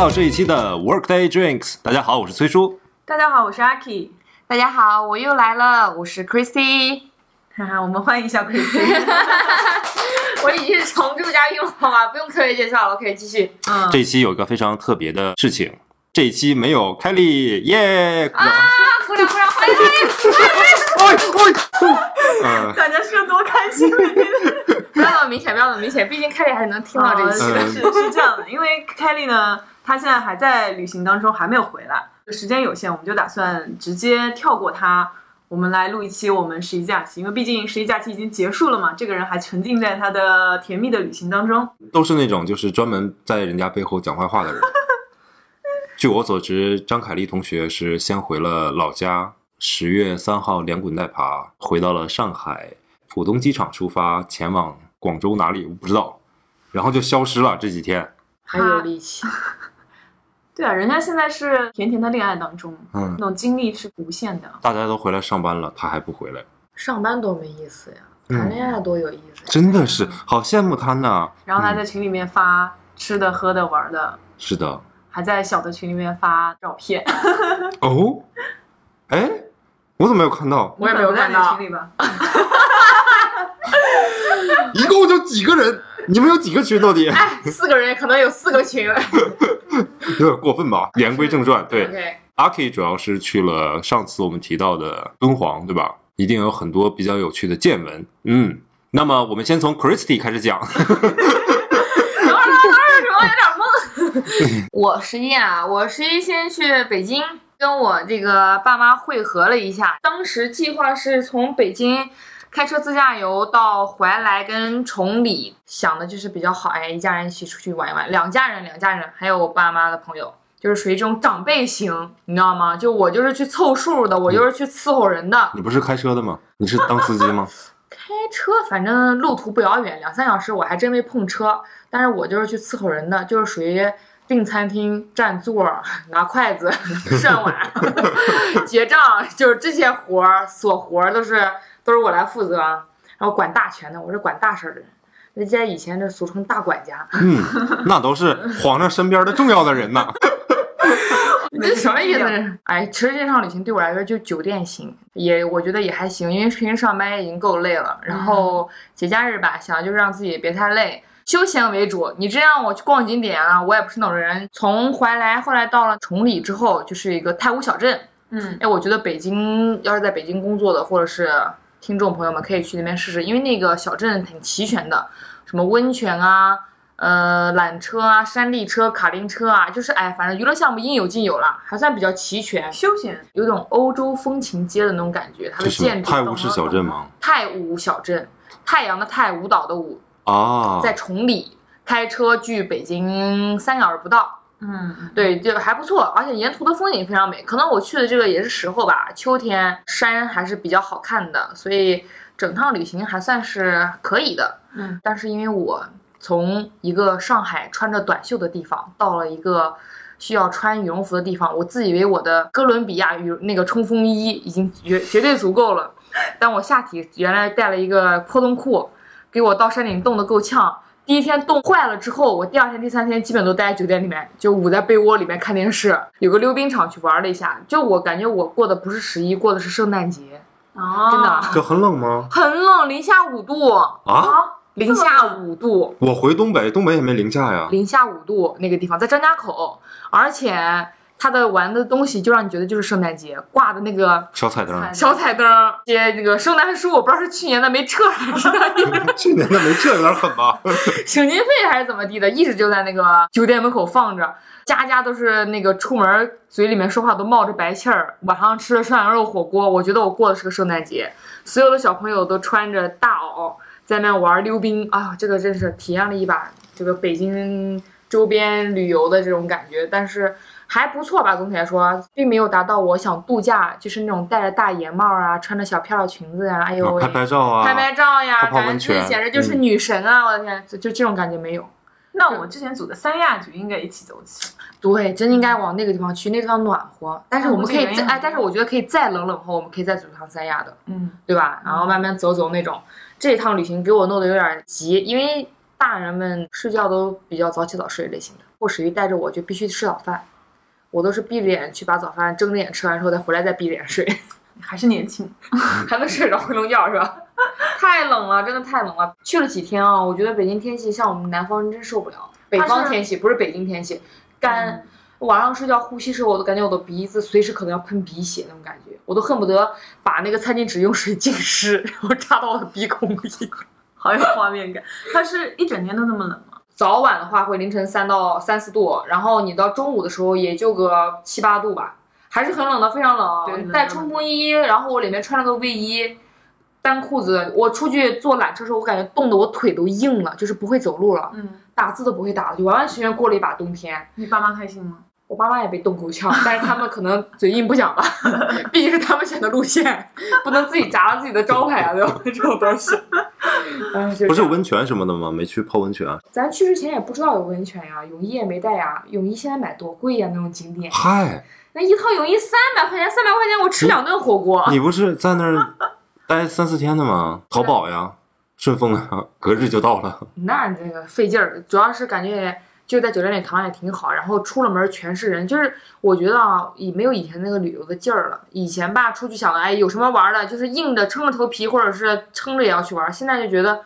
到这一期的 Workday Drinks。大家好，我是崔叔。大家好，我是阿 K。大家好，我又来了，我是 Christy。哈哈，我们欢迎一下 Christy。我已经是常驻嘉宾了，好吧，不用特别介绍了，可以继续。嗯，这一期有一个非常特别的事情，这一期没有凯莉，耶！啊，鼓掌鼓掌，欢迎欢迎！哎哎，嗯，大家是有多开心？不要那么明显，不要那么明显，毕竟凯莉还是能听到这一期的。是是是这样的，因为 Kelly 呢，她现在还在旅行当中，还没有回来，时间有限，我们就打算直接跳过他。我们来录一期我们十一假期，因为毕竟十一假期已经结束了嘛，这个人还沉浸在他的甜蜜的旅行当中。都是那种就是专门在人家背后讲坏话的人。据我所知，张凯丽同学是先回了老家，十月三号连滚带爬回到了上海浦东机场出发，前往广州哪里我不知道，然后就消失了这几天。还有力气，对啊，人家现在是甜甜的恋爱当中，嗯那，种精力是无限的。大家都回来上班了，他还不回来，上班多没意思呀，嗯谈恋爱多有意思呀。真的是好羡慕他呢。然后他在群里面发吃的、喝的、玩的，是的，还在小的群里面发照片。哦，哎，我怎么没有看到？我也没有看到群里吧？一共就几个人？你们有几个群到底？哎，四个人可能有四个群。有点过分吧？言归正传，对 阿 K 主要是去了上次我们提到的敦煌，对吧？一定有很多比较有趣的见闻。嗯，那么我们先从 Christy 开始讲。等会儿等会儿，我有点懵。我十一啊，我十一先去北京，跟我这个爸妈会合了一下。当时计划是从北京开车自驾游到怀来跟崇礼，想的就是比较好，哎，一家人一起出去玩一玩，两家人，两家人，还有我爸妈的朋友。就是属于这种长辈型，你知道吗？就我就是去凑数的，我就是去伺候人的。你不是开车的吗？你是当司机吗？开车反正路途不遥远，两三小时我还真没碰车。但是我就是去伺候人的，就是属于订餐厅、占座、拿筷子、涮碗、结账，就是这些活儿、锁活儿都是都是我来负责啊，然后管大权的，我是管大事儿的人。人家以前这俗称大管家，嗯，那都是皇上身边的重要的人呐。这什么意思？哎，其实这趟旅行对我来说就酒店行，也我觉得也还行，因为平时上班也已经够累了，然后节假日吧，想就是让自己别太累。休闲为主，你这样我去逛景点啊，我也不是那种人。从怀来，后来到了崇礼之后，就是一个太湖小镇。嗯，哎，我觉得北京要是在北京工作的，或者是听众朋友们可以去那边试试，因为那个小镇挺齐全的，什么温泉啊，呃，缆车啊，山地车、卡丁车啊，就是哎，反正娱乐项目应有尽有了，还算比较齐全，休闲。有种欧洲风情街的那种感觉。它的建筑，泰晤士小镇吗？泰舞小镇，太阳的太，舞蹈的舞，啊，在崇礼，开车距北京三个小时不到。嗯，对，就还不错，而且沿途的风景非常美。可能我去的这个也是时候吧，秋天山还是比较好看的，所以整趟旅行还算是可以的。嗯，但是因为我从一个上海穿着短袖的地方，到了一个需要穿羽绒服的地方，我自以为我的哥伦比亚羽那个冲锋衣已经绝绝对足够了，但我下体原来带了一个破洞裤，给我到山顶冻得够呛。第一天冻坏了之后，我第二天、第三天基本都待在酒店里面，就捂在被窝里面看电视。有个溜冰场去玩了一下，就我感觉我过的不是十一，过的是圣诞节，啊，真的这很冷吗？很冷，零下五度，啊，啊，零下五度，我回东北，东北也没零下呀。零下五度那个地方在张家口，而且它的玩的东西就让你觉得就是圣诞节挂的那个小彩灯，小彩灯，接那个圣诞树，我不知道是去年的没撤还是 去年的没撤有点狠吧？省经费还是怎么地的，一直就在那个酒店门口放着，家家都是那个出门嘴里面说话都冒着白气儿。晚上吃了涮羊肉火锅，我觉得我过的是个圣诞节。所有的小朋友都穿着大袄在那玩溜冰，啊，这个真是体验了一把这个北京周边旅游的这种感觉，但是。还不错吧，总体来说，并没有达到我想度假，就是那种戴着大檐帽啊，穿着小漂亮裙子呀、哎呦喂，拍拍照啊，拍拍照呀，泡泡温感觉自己简直就是嗯女神啊！我的天，就就这种感觉没有。那我之前组的三亚就应该一起走起。对，真应该往那个地方去，那个地方暖和。但是我们可以再哎，但是我觉得可以再冷冷后，我们可以再组一趟三亚的，嗯，对吧？然后慢慢走走那种。这一趟旅行给我弄得有点急，因为大人们睡觉都比较早起早睡类型的。或始于带着我就必须吃早饭，我都是闭着眼去把早饭睁着眼吃完之后再回来再闭着眼睡，还是年轻。还能睡着回笼觉是吧？太冷了，真的太冷了。去了几天啊，我觉得北京天气像我们南方真受不了。北方天气不是北京天气，干。晚上睡觉呼吸时候，我都感觉我的鼻子随时可能要喷鼻血那种感觉，我都恨不得把那个餐巾纸用水浸湿，然后插到我的鼻孔里。好有画面感。它是一整天都那么冷吗？早晚的话会凌晨三到三四度，然后你到中午的时候也就个七八度吧，还是很冷的，非常对冷。带冲锋衣，然后我里面穿了个卫衣，单裤子。我出去坐缆车的时候，我感觉冻得我腿都硬了，就是不会走路了，嗯，打字都不会打了，就完完全全过了一把冬天。你爸妈开心吗？我爸妈也被冻够呛，但是他们可能嘴硬不讲吧，毕竟是他们选的路线，不能自己砸了自己的招牌啊，对吧？这种东西，哎，不是有温泉什么的吗？没去泡温泉啊？咱去之前也不知道有温泉呀，泳衣也没带呀。泳衣现在买多贵呀？那种景点，嗨，那一套泳衣三百块钱，三百块钱我吃两顿火锅。你不是在那儿待三四天的吗？淘宝呀，顺丰啊，隔日就到了。那这个费劲儿，主要是感觉就在酒店里躺也挺好，然后出了门全是人，就是我觉得啊，已没有以前那个旅游的劲儿了。以前吧，出去想哎有什么玩的，就是硬着撑着头皮，或者是撑着也要去玩。现在就觉得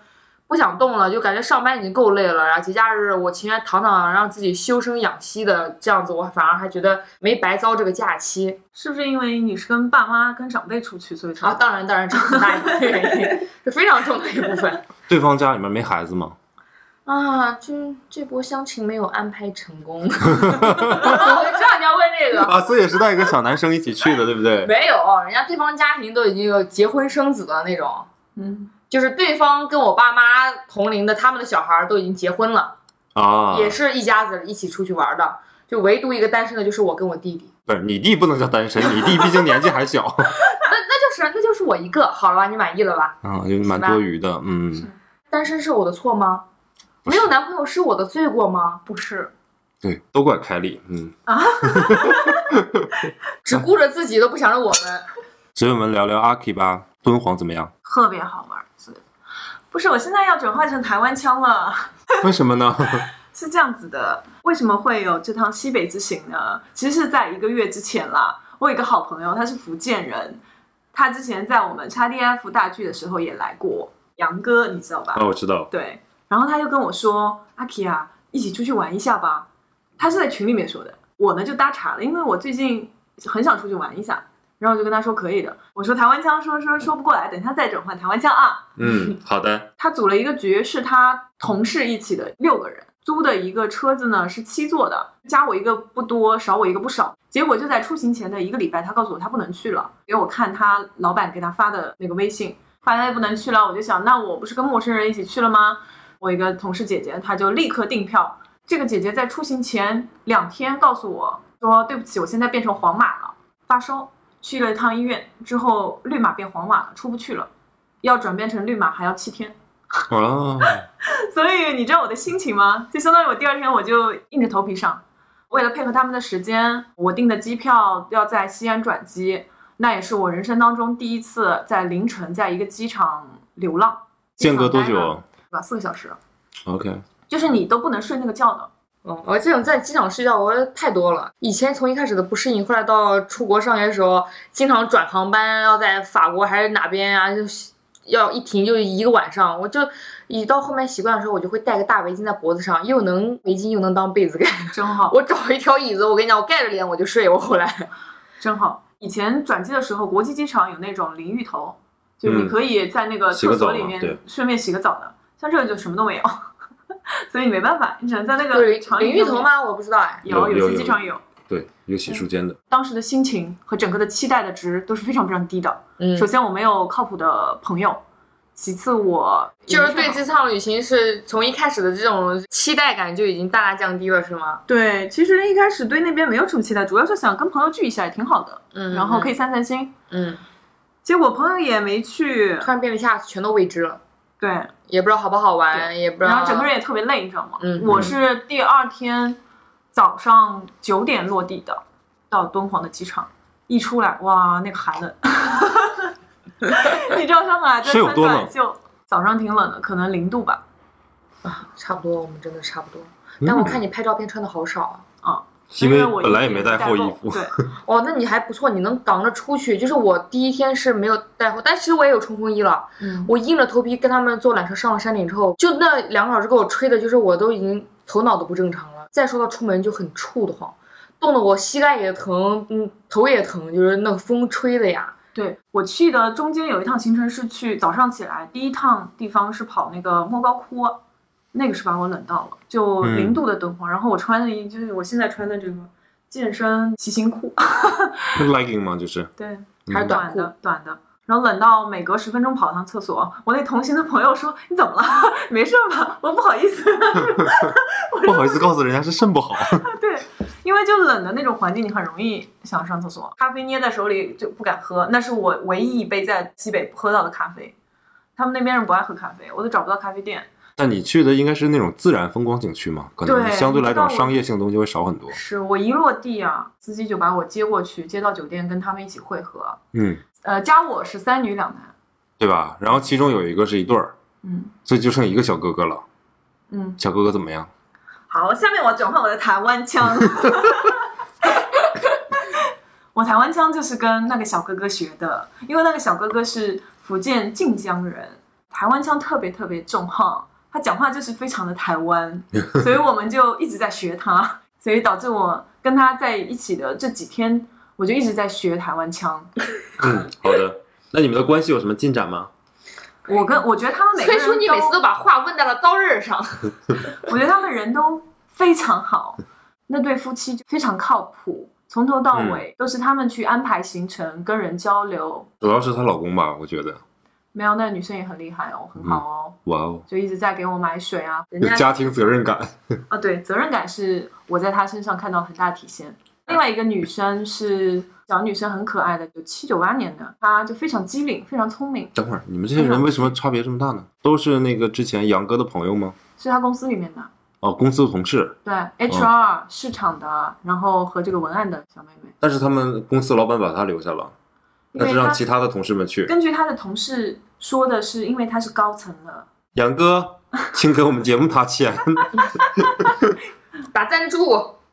不想动了，就感觉上班已经够累了，然后节假日我情愿躺躺，让自己休生养息的这样子，我反而还觉得没白遭这个假期是不是因为你是跟爸妈、跟长辈出去，所以才啊。当然，当然，这是很大一部分原因，是非常重的一部分。对方家里面没孩子吗？啊，这这波相亲没有安排成功。我就知道你要问这个，啊，所以也是带一个小男生一起去的，对不对？没有，人家对方家庭都已经有结婚生子的那种，嗯，就是对方跟我爸妈同龄的，他们的小孩都已经结婚了，啊，也是一家子一起出去玩的。就唯独一个单身的，就是我跟我弟弟。不是你弟不能叫单身，你弟毕竟年纪还小，那那就是那就是我一个，好了吧？你满意了吧？啊，就蛮多余的，嗯，单身是我的错吗？没有男朋友是我的罪过吗？不是，对，都怪凯莉，嗯啊。只顾着自己都不想着我们。所以我们聊聊阿 K 吧，敦煌怎么样？特别好玩。是不是，我现在要转换成台湾腔了。为什么呢？是这样子的，为什么会有这趟西北之行呢？其实是在一个月之前啦。我有一个好朋友，他是福建人，他之前在我们 XDF 大剧的时候也来过，杨哥你知道吧？哦，我知道，对，然后他就跟我说：“阿 K 啊，一起出去玩一下吧。”他是在群里面说的，我呢就搭茬了，因为我最近很想出去玩一下，然后我就跟他说可以的。我说台湾腔说说说不过来，等一下再转换台湾腔啊。嗯，好的，他组了一个局，是他同事一起的六个人，租的一个车子呢是七座的，加我一个不多，少我一个不少。结果就在出行前的一个礼拜，他告诉我他不能去了，给我看他老板给他发的那个微信，发他不能去了，我就想，那我不是跟陌生人一起去了吗？我一个同事姐姐，她就立刻订票。这个姐姐在出行前两天告诉我说，对不起，我现在变成黄码了，发烧，去了一趟医院之后绿码变黄码了，出不去了，要转变成绿码还要七天。哦，所以你知道我的心情吗？就相当于我第二天我就硬着头皮上，为了配合他们的时间，我订的机票要在西安转机，那也是我人生当中第一次在凌晨在一个机场流浪。间隔多久吧？四个小时，？OK，就是你都不能睡那个觉的。嗯，我这种在机场睡觉，我太多了。以前从一开始的不适应，后来到出国上学的时候，经常转航班，要在法国还是哪边啊，就是要一停就一个晚上。我就一到后面习惯的时候，我就会戴个大围巾在脖子上，又能围巾又能当被子盖。真好，我找一条椅子，我跟你讲，我盖着脸我就睡。我后来，真好。以前转机的时候，国际机场有那种淋浴头，就你嗯可以在那个厕所里面顺便洗个澡的。像这个就什么都没有，所以没办法，你只能在那个场淋浴头吗？我不知道哎。有有有些机场有。对，有洗漱间的。当时的心情和整个的期待的值都是非常非常低的。嗯首，先我没有靠谱的朋友，其次我就是对这趟旅行是从一开始的这种期待感就已经大大降低了，是吗？对，其实一开始对那边没有什么期待，主要是想跟朋友聚一下也挺好的，嗯，然后可以散散心。嗯，结果朋友也没去，突然变了一下，全都未知了。对，也不知道好不好玩，也不知道。然后整个人也特别累，你知道吗？嗯我是第二天早上九点落地的，到敦煌的机场，一出来哇，那个寒冷，你知道上海在三是有多冷短袖，早上挺冷的，可能零度吧。啊差不多，我们真的差不多。但我看你拍照片穿的好少啊。因为我本来也没带厚衣服。对，哦，那你还不错，你能挡着出去。就是我第一天是没有带厚，但其实我也有冲锋衣了。嗯，我硬着头皮跟他们坐缆车上了山顶之后，就那两个小时给我吹的，就是我都已经头脑都不正常了。再说到出门就很怵得慌，冻得我膝盖也疼，嗯，头也疼，就是那个风吹的呀。对我去的中间有一趟行程是去早上起来第一趟地方是跑那个莫高窟，那个是把我冷到了，就零度的敦煌。然后我穿的一就是我现在穿的这个健身骑行裤，legging 吗？就是对，还是短裤短的短的。然后冷到每隔十分钟跑趟厕所，我那同行的朋友说：“你怎么了？没事吧？”我说：“不好意思。不好意思告诉人家是肾不好。对，因为就冷的那种环境，你很容易想上厕所。咖啡捏在手里就不敢喝，那是我唯一一杯在西北喝到的咖啡。他们那边人不爱喝咖啡，我都找不到咖啡店。但你去的应该是那种自然风光景区嘛，可能相对来讲商业性东西会少很多。是我一落地啊，司机就把我接过去，接到酒店跟他们一起会合。嗯，呃，加我是三女两男。对吧？然后其中有一个是一对儿，嗯所以就剩一个小哥哥了。嗯，小哥哥怎么样？好，下面我转换我的台湾腔。我台湾腔就是跟那个小哥哥学的，因为那个小哥哥是福建晋江人，台湾腔特别特别重哈，他讲话就是非常的台湾，所以我们就一直在学他，所以导致我跟他在一起的这几天，我就一直在学台湾腔。嗯，好的。那你们的关系有什么进展吗？我跟我觉得他们每个崔人叔，你每次都把话问在了刀刃上。我觉得他们人都非常好，那对夫妻就非常靠谱，从头到尾都是他们去安排行程、跟人交流。主要是她老公吧，我觉得。没有，那个女生也很厉害哦，很好哦，哇哦，就一直在给我买水啊。人家有家庭责任感。啊，对，责任感是我在她身上看到很大的体现。另外一个女生是小女生，很可爱的，就七九八年的，她就非常机灵，非常聪明，等会儿，你们这些人为什么差别这么大呢？都是那个之前杨哥的朋友吗？是他公司里面的。哦，公司的同事。对，HR、市场的，然后和这个文案的小妹妹，但是他们公司老板把她留下了，但是因为她让其他的同事们去。根据他的同事说的是，因为他是高层了，杨哥，请给我们节目打钱。打赞助，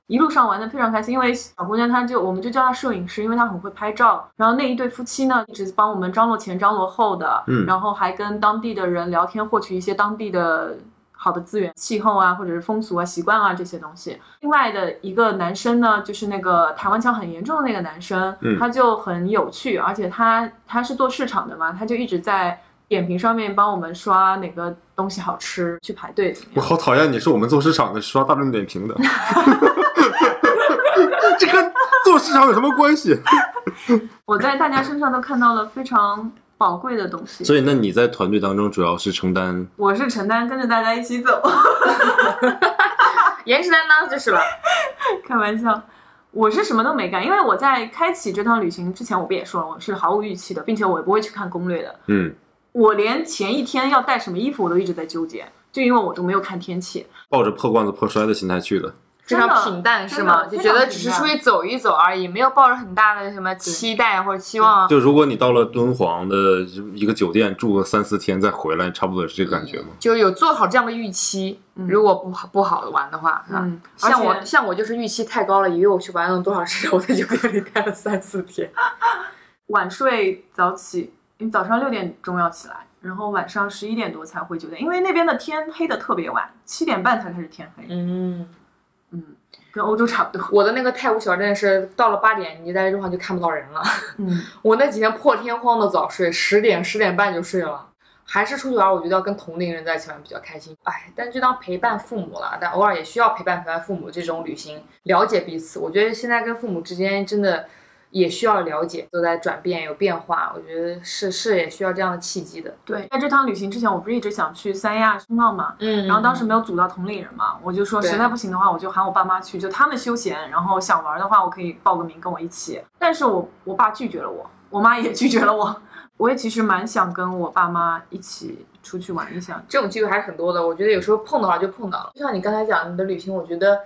一路上玩的非常开心。因为小姑娘她就我们就叫她摄影师，因为她很会拍照。然后那一对夫妻呢，一直帮我们张罗前张罗后的，嗯然后还跟当地的人聊天，获取一些当地的。好的资源、气候啊，或者是风俗啊、习惯啊这些东西。另外的一个男生呢，就是那个台湾腔很严重的那个男生，嗯他就很有趣，而且他他是做市场的嘛，他就一直在点评上面帮我们刷哪个东西好吃，去排队。我好讨厌你是我们做市场的刷大众点评的，这跟做市场有什么关系？我在大家身上都看到了非常宝贵的东西。所以，那你在团队当中主要是承担我是承担跟着大家一起走，颜值担当就是了。开玩笑。我是什么都没干，因为我在开启这趟旅行之前，我不也说了，我是毫无预期的，并且我也不会去看攻略的。嗯我连前一天要带什么衣服我都一直在纠结，就因为我都没有看天气。抱着破罐子破摔的心态去的。非常平淡是吗？就觉得只是出去走一走而已，没有抱着很大的什么期待或者期望。就如果你到了敦煌的一个酒店住个三四天再回来，差不多是这个感觉吗？就有做好这样的预期，如果不好不好玩的话，是吧？嗯，像我像我就是预期太高了，以为我去玩了多少时间，我在酒店里待了三四天。晚睡早起，因为早上六点钟要起来，然后晚上十一点多才回酒店，因为那边的天黑的特别晚，七点半才开始天黑。嗯，嗯，跟欧洲差不多。我的那个泰晤小镇是到了八点，你在路上就看不到人了。嗯，我那几天破天荒的早睡，十点十点半就睡了。还是出去玩，我觉得要跟同龄人在一起玩比较开心。哎，但就当陪伴父母了，但偶尔也需要陪伴陪伴父母这种旅行，了解彼此。我觉得现在跟父母之间真的也需要了解，都在转变有变化。我觉得是是也需要这样的契机的。对，在这趟旅行之前，我不是一直想去三亚、冲浪嘛，嗯然后当时没有组到同龄人嘛，我就说实在不行的话，我就喊我爸妈去，就他们休闲，然后想玩的话，我可以报个名跟我一起。但是我我爸拒绝了我，我妈也 拒绝了我。我也其实蛮想跟我爸妈一起出去玩一下。这种机会还是很多的。我觉得有时候碰的话就碰到了。就像你刚才讲你的旅行，我觉得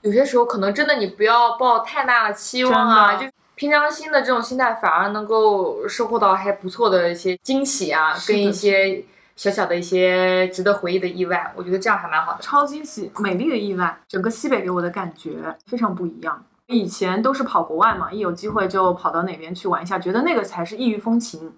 有些时候可能真的你不要抱太大的期望啊，就平常心的这种心态，反而能够收获到还不错的一些惊喜啊，跟一些小小的一些值得回忆的意外，我觉得这样还蛮好的。超惊喜美丽的意外，整个西北给我的感觉非常不一样。以前都是跑国外嘛，一有机会就跑到哪边去玩一下，觉得那个才是异域风情。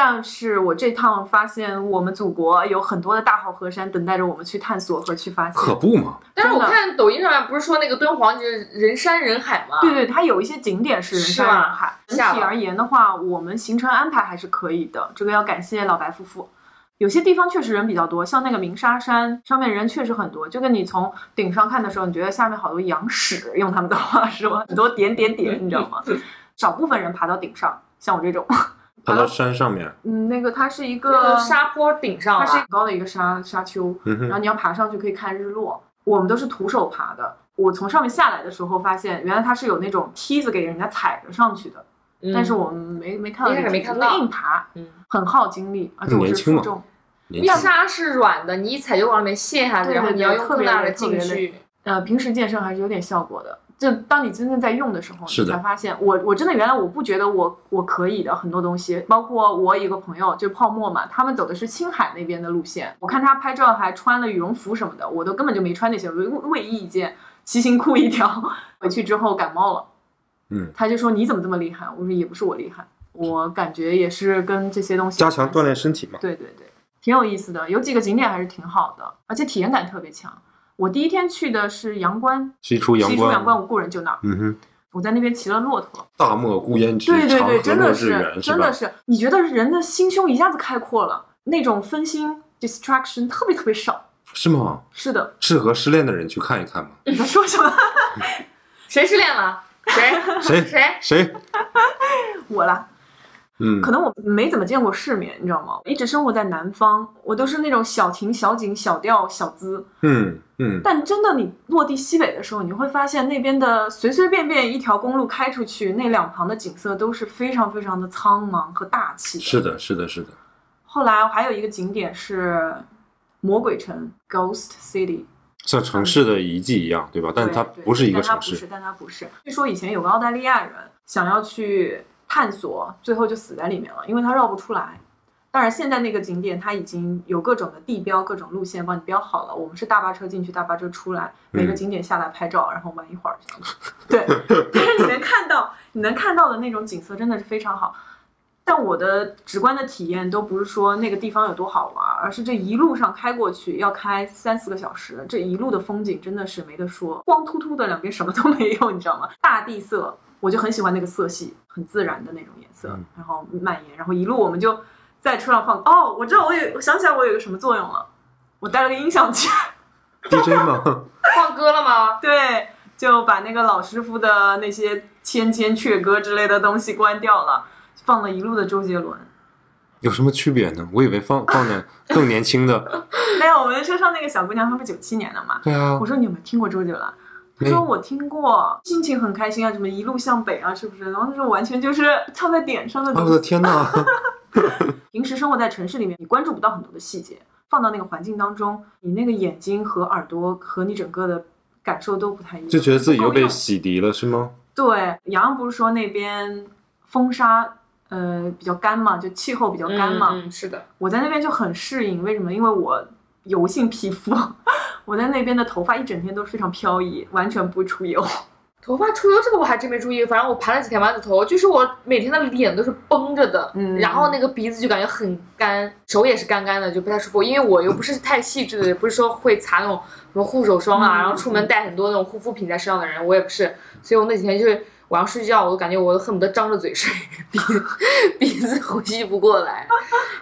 但是我这趟发现，我们祖国有很多的大好河山等待着我们去探索和去发现。可不嘛，但是我看抖音上面不是说那个敦煌就是人山人海吗？对对，它有一些景点是人山人海。整体而言的话，我们行程安排还是可以的，这个要感谢老白夫妇。有些地方确实人比较多，像那个鸣沙山上面人确实很多，就跟你从顶上看的时候，你觉得下面好多羊屎，用他们的话说，很多点点点，你知道吗？少部分人爬到顶上，像我这种，爬到山上面，嗯，那个它是一个个沙坡顶上它是很高的一个沙沙丘，然后你要爬上去可以看日落。我们都是徒手爬的。我从上面下来的时候发现，原来它是有那种梯子给人家踩着上去的，嗯但是我们没没看到一开那个没看到硬爬，嗯很耗精力，而且我年轻嘛是负重。沙是软的，你一踩就往里面陷下去，然后你要用特别更大的劲去。呃，平时健身还是有点效果的。就当你真正在用的时候，你才发现，我我真的原来我不觉得我我可以的很多东西，包括我有一个朋友就泡沫嘛，他们走的是青海那边的路线，我看他拍照还穿了羽绒服什么的，我都根本就没穿那些，卫卫衣一件，骑行裤一条，回去之后感冒了，嗯，他就说你怎么这么厉害？我说也不是我厉害，我感觉也是跟这些东西加强锻炼身体嘛。对对对，挺有意思的，有几个景点还是挺好的，而且体验感特别强。我第一天去的是阳关，西出阳西出阳关关，无故人就那儿，嗯哼，我在那边骑了骆驼。大漠孤烟直，对对对，真的长河落日圆，是，是真的？是，你觉得人的心胸一下子开阔了，那种分心 distraction 特别特别少。是吗？是的，适合失恋的人去看一看吗。你在说什么？谁失恋了？谁？谁谁？谁？我啦，嗯可能我没怎么见过世面，你知道吗？一直生活在南方，我都是那种小情小景、小调、小资。嗯嗯，但真的，你落地西北的时候，你会发现那边的随随便便一条公路开出去，那两旁的景色都是非常非常的苍茫和大气的。是的，是的，是的。后来还有一个景点是魔鬼城 （Ghost City），像城市的遗迹一样，对吧？但它不是一个城市但它不是，。但它不是。据说以前有个澳大利亚人想要去探索，最后就死在里面了，因为它绕不出来。当然，现在那个景点它已经有各种的地标、各种路线帮你标好了。我们是大巴车进去，大巴车出来，每个嗯景点下来拍照，然后玩一会儿这样子。对，但是你能看到，你能看到的那种景色真的是非常好。但我的直观的体验都不是说那个地方有多好玩，而是这一路上开过去要开三四个小时，这一路的风景真的是没得说，光秃秃的两边什么都没有，你知道吗？大地色，我就很喜欢那个色系，很自然的那种颜色嗯，然后蔓延，然后一路我们就在车上放。哦，我知道我有，我想起来我有个什么作用了，我带了个音响去，DJ 吗？放歌了吗？对，就把那个老师傅的那些千千阙歌之类的东西关掉了，放了一路的周杰伦。有什么区别呢？我以为放放点更年轻的。没有，我们车上那个小姑娘她不是九七年的嘛，对啊我，说你有没有听过周杰伦？她没说我听过，心情很开心啊，什么一路向北啊，是不是？然后他说完全就是唱在点上的啊我的。天呐！平时生活在城市里面，你关注不到很多的细节，放到那个环境当中，你那个眼睛和耳朵和你整个的感受都不太一样，就觉得自己又被洗涤了，是吗？对，洋洋不是说那边风沙呃比较干嘛，就气候比较干嘛。嗯，嗯是的。我在那边就很适应，为什么？因为我油性皮肤，我在那边的头发一整天都是非常飘逸，完全不会出油。头发出油这个我还真没注意，反正我盘了几天丸子头，就是我每天的脸都是绷着的，嗯然后那个鼻子就感觉很干，手也是干干的，就不太舒服。因为我又不是太细致的，也不是说会擦那种什么护手霜啊，嗯然后出门带很多那种护肤品在身上的人，我也不是，所以我那几天就是晚上睡觉，我都感觉我都恨不得张着嘴睡，鼻鼻子呼吸不过来，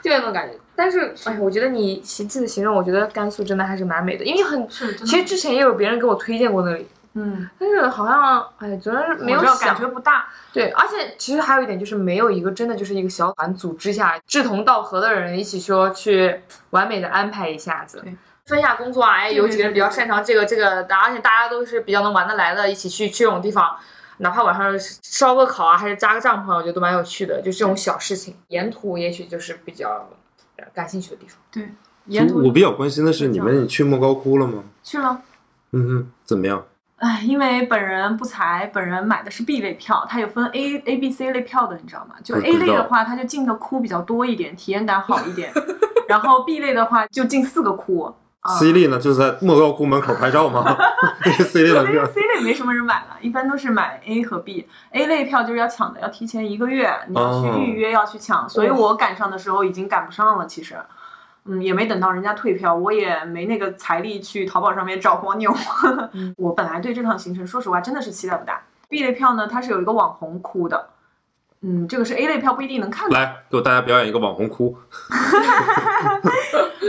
就那种感觉。但是，哎，我觉得你形这次形容，我觉得甘肃真的还是蛮美的，因为很，其实之前也有别人给我推荐过那里，嗯，但是好像哎，主要是没有想感觉不大。对，而且其实还有一点就是没有一个真的就是一个小团组织下志同道合的人一起说去完美的安排一下子对。分下工作啊，哎，有几个人比较擅长这个这个的，而且大家都是比较能玩得来的，一起去去这种地方，哪怕晚上烧个烤啊，还是扎个帐篷啊，我觉得都蛮有趣的。就这种小事情，沿途也许就是比较呃感兴趣的地方。对，沿途我比较关心的是，你们去莫高窟了吗？去了。嗯哼，怎么样？哎，因为本人不才，本人买的是 B 类票，它有分 A、A、B、C 类票的，你知道吗？就 A 类的话，它就进的窟比较多一点，体验感好一点。然后 B 类的话就进四个窟。啊 C 类呢，就是在莫高窟门口拍照吗？那个 C 类能 C 干 C 类没什么人买了，一般都是买 A 和 B。A 类票就是要抢的，要提前一个月，你要去哦预约，要去抢。所以我赶上的时候已经赶不上了，其实，嗯，也没等到人家退票，我也没那个财力去淘宝上面找黄牛。我本来对这趟行程，说实话真的是期待不大。B 类票呢，它是有一个网红窟的，嗯，这个是 A 类票不一定能看到。来，给我大家表演一个网红哭。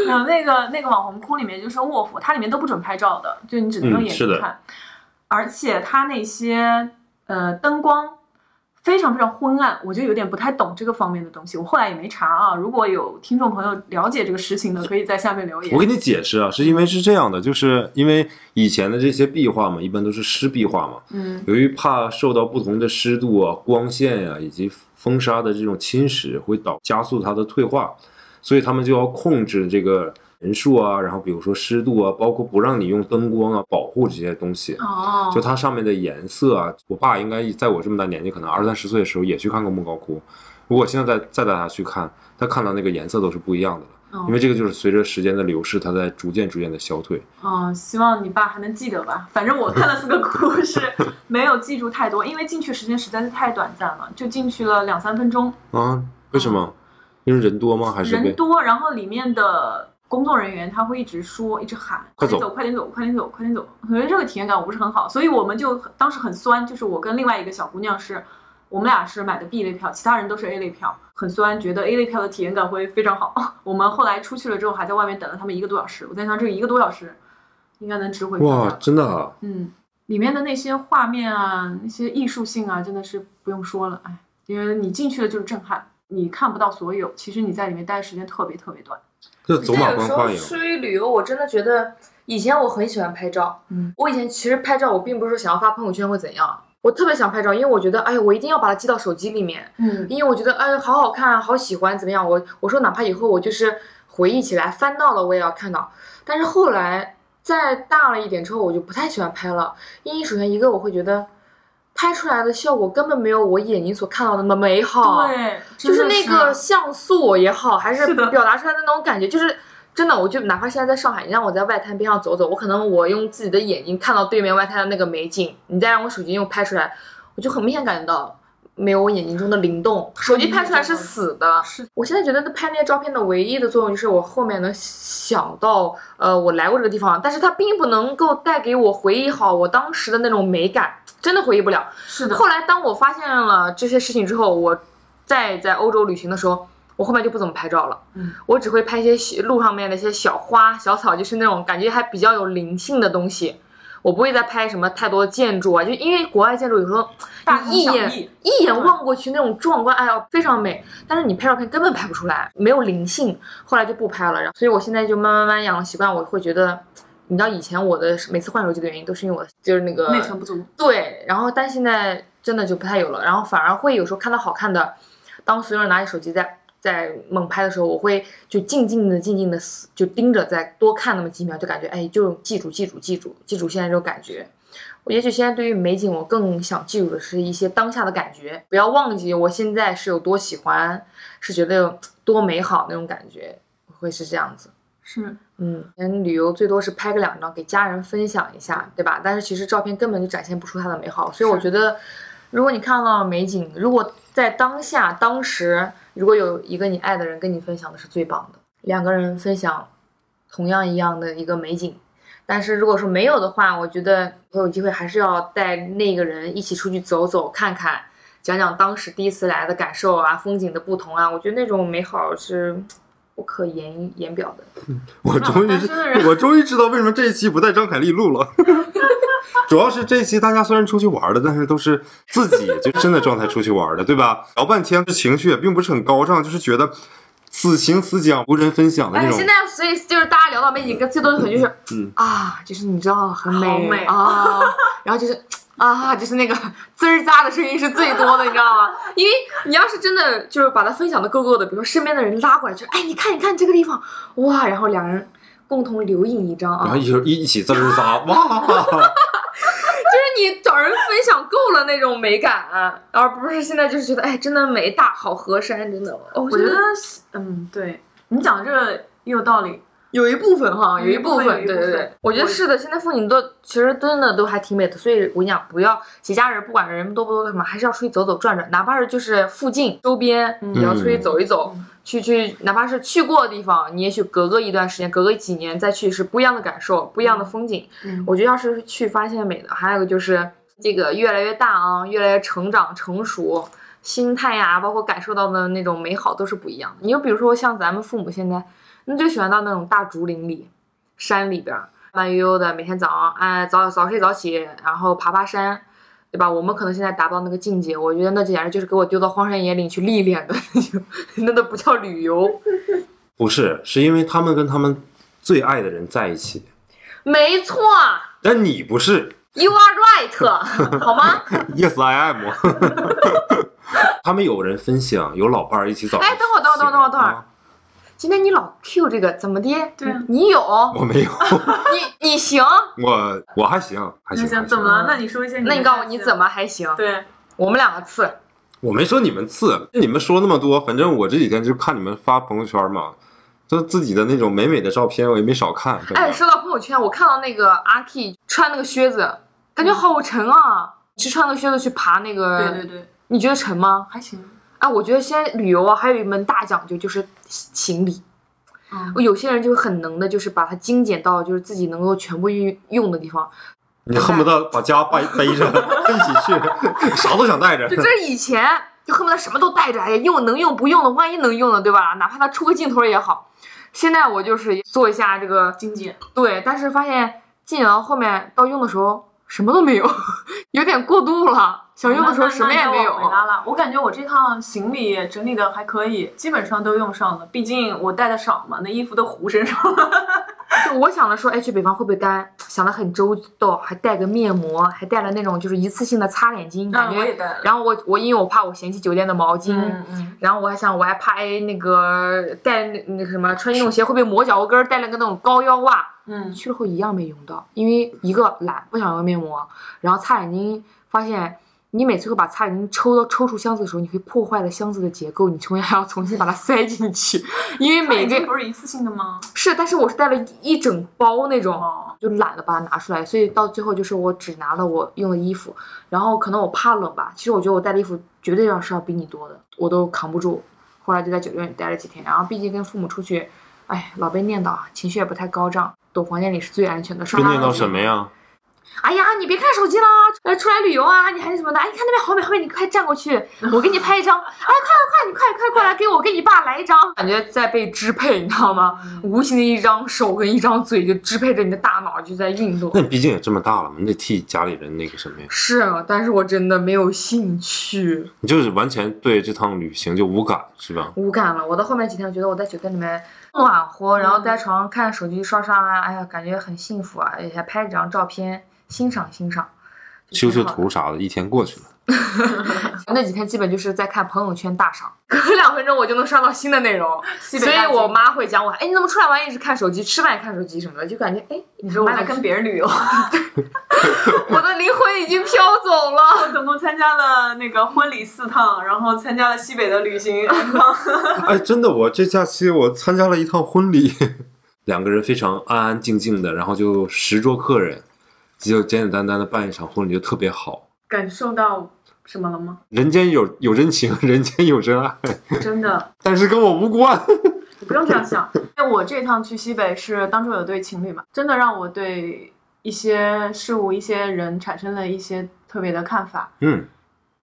嗯，那个那个网红窟里面就是卧佛，它里面都不准拍照的，就你只能用眼睛看，而且它那些呃灯光非常非常昏暗，我就有点不太懂这个方面的东西，我后来也没查啊。如果有听众朋友了解这个实情的，可以在下面留言我。给你解释啊，是因为是这样的，就是因为以前的这些壁画嘛，一般都是湿壁画嘛，嗯由于怕受到不同的湿度啊、光线呀、以及风沙的这种侵蚀，会导加速它的退化，所以他们就要控制这个人数啊，然后比如说湿度啊，包括不让你用灯光啊，保护这些东西。哦，就它上面的颜色啊，我爸应该在我这么大年纪，可能二三十岁的时候也去看过莫高窟。如果现在再再带他去看，他看到那个颜色都是不一样的了，哦因为这个就是随着时间的流逝，它在逐渐逐渐的消退。嗯，希望你爸还能记得吧。反正我看了四个窟是 没有记住太多，因为进去时间实在是太短暂了，就进去了两三分钟。啊？为什么？因为人多吗？还是人多，然后里面的工作人员他会一直说，一直喊，快走点走，快点走，快点走，快点走。我觉得这个体验感我不是很好，所以我们就当时很酸，就是我跟另外一个小姑娘是，我们俩是买的 B 类票，其他人都是 A 类票，很酸，觉得 A 类票的体验感会非常好。我们后来出去了之后，还在外面等了他们一个多小时，我在想这个一个多小时应该能值回票哇，真的啊！嗯，里面的那些画面啊，那些艺术性啊，真的是不用说了，哎，因为你进去了就是震撼，你看不到所有，其实你在里面待的时间特别特别短。这走马有时候观花一样。出于旅游，我真的觉得以前我很喜欢拍照。嗯，我以前其实拍照，我并不是说想要发朋友圈或怎样，我特别想拍照，因为我觉得，哎呀，我一定要把它记到手机里面，嗯因为我觉得，哎，好好看，好喜欢，怎么样？我我说哪怕以后我就是回忆起来翻到了，我也要看到。但是后来再大了一点之后，我就不太喜欢拍了，因为首先一个我会觉得拍出来的效果根本没有我眼睛所看到的那么美好。对，就是那个像素也好，还是表达出来的那种感觉，就是真的，我就哪怕现在在上海，你让我在外滩边上走走，我可能我用自己的眼睛看到对面外滩的那个美景，你再让我手机用拍出来，我就很明显感觉到没有我眼睛中的灵动，手机拍出来是死的。是我现在觉得拍那些照片的唯一的作用就是我后面能想到，呃，我来过这个地方，但是它并不能够带给我回忆好我当时的那种美感，真的回忆不了。是的，后来当我发现了这些事情之后，我再在欧洲旅行的时候，我后面就不怎么拍照了。嗯，我只会拍一些路上面的一些小花小草，就是那种感觉还比较有灵性的东西。我不会再拍什么太多建筑啊，就因为国外建筑有时候你一眼一眼望过去那种壮观，哎呀非常美，但是你拍照片根本拍不出来，没有灵性。后来就不拍了，然后所以我现在就慢慢慢养了习惯，我会觉得。你知道以前我的每次换手机的原因都是因为我就是那个内存不足。对，然后但现在真的就不太有了，然后反而会有时候看到好看的，当所有人拿起手机在在猛拍的时候，我会就静静的、静静的就盯着再多看那么几秒，就感觉哎，就记住、记住、记住、记住现在这种感觉。我也许现在对于美景，我更想记住的是一些当下的感觉，不要忘记我现在是有多喜欢，是觉得有多美好那种感觉，会是这样子。是，嗯，人旅游最多是拍个两张给家人分享一下，对吧？但是其实照片根本就展现不出它的美好，所以我觉得，如果你看到美景，如果在当下当时，如果有一个你爱的人跟你分享的是最棒的，两个人分享同样一样的一个美景。但是如果说没有的话，我觉得我有机会还是要带那个人一起出去走走看看，讲讲当时第一次来的感受啊，风景的不同啊，我觉得那种美好是不可言言表的。我终于我终于知道为什么这一期不带张凯丽录了。主要是这一期大家虽然出去玩了，但是都是自己就真的状态出去玩的，对吧？聊半天，这情绪也并不是很高涨，就是觉得此情此景无人分享的那哎，种现。在所以就是大家聊到美景，跟最多的可能就是，嗯啊，就是你知道很美啊，然后就是啊，就是那个滋儿喳的声音是最多的，你知道吗？因为你要是真的就是把它分享的够够的，比如说身边的人拉过来，就哎，你看你看这个地方，哇，然后两人共同留影一张啊然后，一一一起滋儿喳，哇！就是你找人分享够了那种美感、而不是现在就是觉得哎，真的美，大好河山，真的，哦、我觉得，嗯，对，你讲这个也有道理。有一部分哈，有有一部分对对对我觉得是的。现在风景都其实真的都还挺美的，所以我跟你讲，不要节假日，不管人多不多干什么，还是要出去走走转转，哪怕是就是附近周边，也要出去走一走，去去，哪怕是去过的地方，你也许隔个一段时间，隔个几年再去是不一样的感受，不一样的风景。嗯我觉得要是去发现美的，还有一个就是这个越来越大啊，越来越成长成熟。心态呀，包括感受到的那种美好都是不一样的。你就比如说像咱们父母现在，那就喜欢到那种大竹林里、山里边慢悠悠的，每天早上哎早早睡早起，然后爬爬山，对吧？我们可能现在达不到那个境界，我觉得那简直就是给我丢到荒山野岭去历练的，那都不叫旅游。不是，是因为他们跟他们最爱的人在一起，没错但你不是。，You are right，好吗？Yes, I am。他们有人分享，有老伴儿一起早上哎等会儿等会儿等会儿等会儿啊今天你老 Q 这个怎么的？对啊你有，我没有，你你行，我我还行，还行。怎么了？那你说一些。那你告诉我你怎？么还行？对，我们两个次，我没说你们次，你们说那么多，反正我这几天就看你们发朋友圈嘛，就自己的那种美美的照片，我也没少看。哎，说到朋友圈，我看到那个阿 K 穿那个靴子，感觉好沉啊！去穿那个靴子去爬那个，对对对，你觉得沉吗？还行。哎，我觉得现在旅游啊，还有一门大讲究就是行李。嗯，有些人就很能的，就是把它精简到就是自己能够全部运用的地方。你恨不得把家背背着一起去，啥都想带着就。这是以前就恨不得什么都带着，哎呀，用能用不用的，万一能用的，对吧？哪怕它出个镜头也好。现在我就是做一下这个精简。对，但是发现进到后面到用的时候什么都没有，有点过度了。想用的时候什么也没有。回答了，我感觉我这趟行李整理的还可以，基本上都用上了。毕竟我带的少嘛，那衣服都糊身上了。就我想的说，哎，去北方会不会干？想的很周到，还带个面膜，还带了那种就是一次性的擦脸巾，感觉。然后我我因为我怕我嫌弃酒店的毛巾，嗯嗯，然后我还想我还怕哎那个带那那个什么穿运动鞋会不会磨脚后跟，带了个那种高腰袜。嗯，去了后一样没用到，因为一个懒不想用面膜，然后擦脸巾发现。你每次会把擦脸巾抽到抽出箱子的时候，你会破坏了箱子的结构，你重新 还要重新把它塞进去，因为每个个不是一次性的吗？是，但是我是带了一一整包那种，哦，就懒得把它拿出来，所以到最后就是我只拿了我用的衣服，然后可能我怕冷吧，其实我觉得我带的衣服绝对要是要比你多的，我都扛不住。后来就在酒店里待了几天，然后毕竟跟父母出去，哎，老被念叨啊，情绪也不太高涨，躲房间里是最安全的。被念叨什么呀？哎呀，你别看手机啦，呃，出来旅游啊，你还是什么的？哎，你看那边好美好美，你快站过去，我给你拍一张。哎，快快快，你快快过来，给我给你爸来一张。感觉在被支配，你知道吗？无形的一张手跟一张嘴就支配着你的大脑，就在运动那。你毕竟也这么大了嘛，你得替家里人那个什么呀？是啊，但是我真的没有兴趣，你就是完全对这趟旅行就无感，是吧？无感了。我到后面几天，我觉得我在酒店里面暖和，然后在床上看手机刷刷啊，哎呀，感觉很幸福啊，也还拍几张照片，欣赏欣赏。修修图啥的，一天过去了。那几天基本就是在看朋友圈大赏，隔两分钟我就能刷到新的内容，所以我妈会讲我，哎，你怎么出来玩一直看手机，吃饭也看手机什么的，就感觉哎，你说我在跟别人旅游，我的灵魂已经飘走了。我总共参加了那个婚礼四趟，然后参加了西北的旅行。哎，真的，我这假期我参加了一趟婚礼，两个人非常安安静静的，然后就十桌客人，就简简单单的办一场婚礼，就特别好。感受到什么了吗？人间有有真情，人间有真爱，真的，但是跟我无关。你 不用这样想。因为我这趟去西北是当中有对情侣嘛，真的让我对一些事物、一些人产生了一些特别的看法。嗯，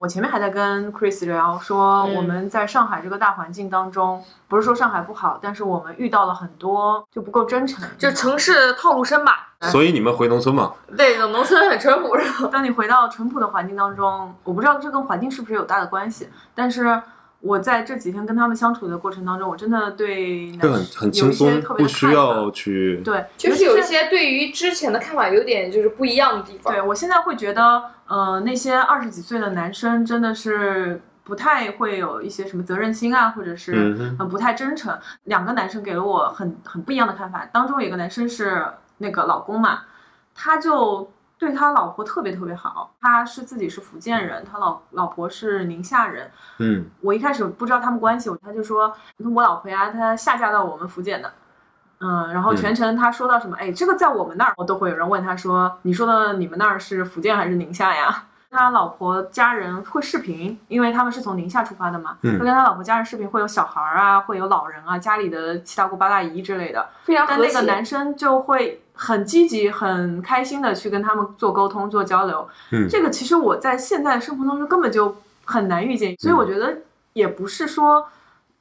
我前面还在跟 Chris 聊说，嗯我们在上海这个大环境当中，不是说上海不好，但是我们遇到了很多就不够真诚。就城市套路深吧，所以你们回农村嘛？对，农村很淳朴，然后当你回到淳朴的环境当中，我不知道这跟环境是不是有大的关系，但是我在这几天跟他们相处的过程当中，我真的对就很很轻有一些松，特别的不需看法要去。对，就是有一些对于之前的看法有点就是不一样的地方。对我现在会觉得，呃，那些二十几岁的男生真的是不太会有一些什么责任心啊，或者是嗯不太真诚。两个男生给了我很很不一样的看法，当中有一个男生是那个老公嘛，他就对他老婆特别特别好。他是自己是福建人，他老老婆是宁夏人。嗯我一开始不知道他们关系，他就说我老婆呀，她下嫁到我们福建的。嗯，然后嗯全程他说到什么，哎，这个在我们那儿，我都会有人问他说，你说的你们那儿是福建还是宁夏呀？他老婆家人会视频，因为他们是从宁夏出发的嘛，嗯会跟他老婆家人视频，会有小孩儿啊，会有老人啊，家里的七大姑八大姨之类的。非常和谐。但那个男生就会很积极、很开心的去跟他们做沟通、做交流。嗯这个其实我在现在生活当中根本就很难遇见，所以我觉得也不是说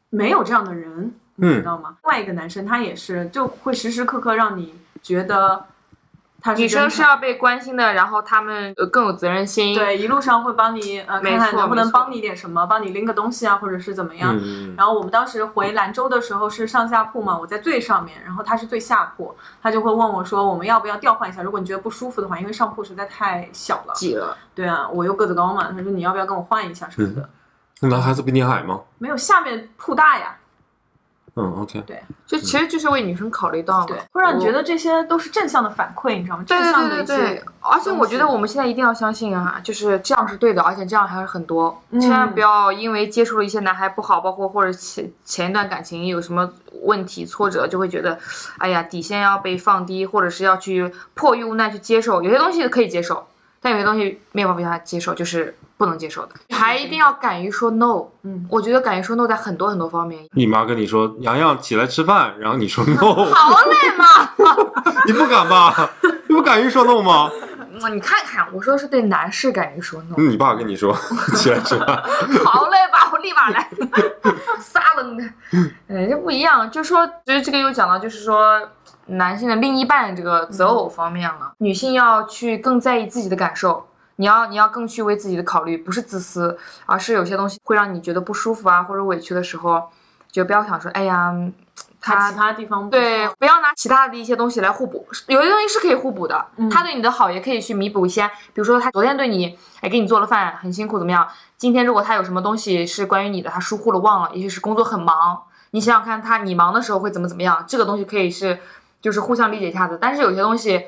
没有这样的人，你知道吗？另外一个男生他也是就会时时刻刻让你觉得他是女生是要被关心的，然后他们呃更有责任心。对一路上会帮你呃看看能不能帮你点什么，帮你拎个东西啊，或者是怎么样。嗯然后我们当时回兰州的时候是上下铺嘛，我在最上面，然后他是最下铺，他就会问我说我们要不要调换一下？如果你觉得不舒服的话，因为上铺实在太小了。挤了。对啊，我又个子高嘛，他说你要不要跟我换一下什么的？那男孩子比你矮吗？没有，下面铺大呀。嗯，OK，对就其实就是为女生考虑到了，会让你觉得。这些都是正向的反馈，你知道吗？对正向的一对对。而且我觉得我们现在一定要相信啊，就是这样是对的，而且这样还是很多，嗯。千万不要因为接触了一些男孩不好，包括或者前前一段感情有什么问题挫折，就会觉得，哎呀底线要被放低，或者是要去迫于无奈去接受，有些东西可以接受，但有些东西没有办法接受，就是不能接受的，还一定要敢于说 no。嗯，我觉得敢于说 no 在很多很多方面，你妈跟你说洋洋起来吃饭，然后你说 no，好累嘛。你不敢吧？你不敢于说 no 吗？嗯你看看，我说的是对男士敢于说 no。你爸跟你说 起来吃饭，好嘞吧，我立马来，撒楞的，哎，这不一样。就说，其实这个又讲到，就是说男性的另一半这个择偶方面了，女性要去更在意自己的感受。你要你要更去为自己的考虑，不是自私，而是有些东西会让你觉得不舒服啊，或者委屈的时候，就不要想说，哎呀，他他其他地方不对，不要拿其他的一些东西来互补，有些东西是可以互补的。嗯他对你的好也可以去弥补一些，比如说他昨天对你，哎，给你做了饭，很辛苦，怎么样？今天如果他有什么东西是关于你的，他疏忽了忘了，也许是工作很忙，你想想看他你忙的时候会怎么怎么样，这个东西可以是就是互相理解一下子。但是有些东西。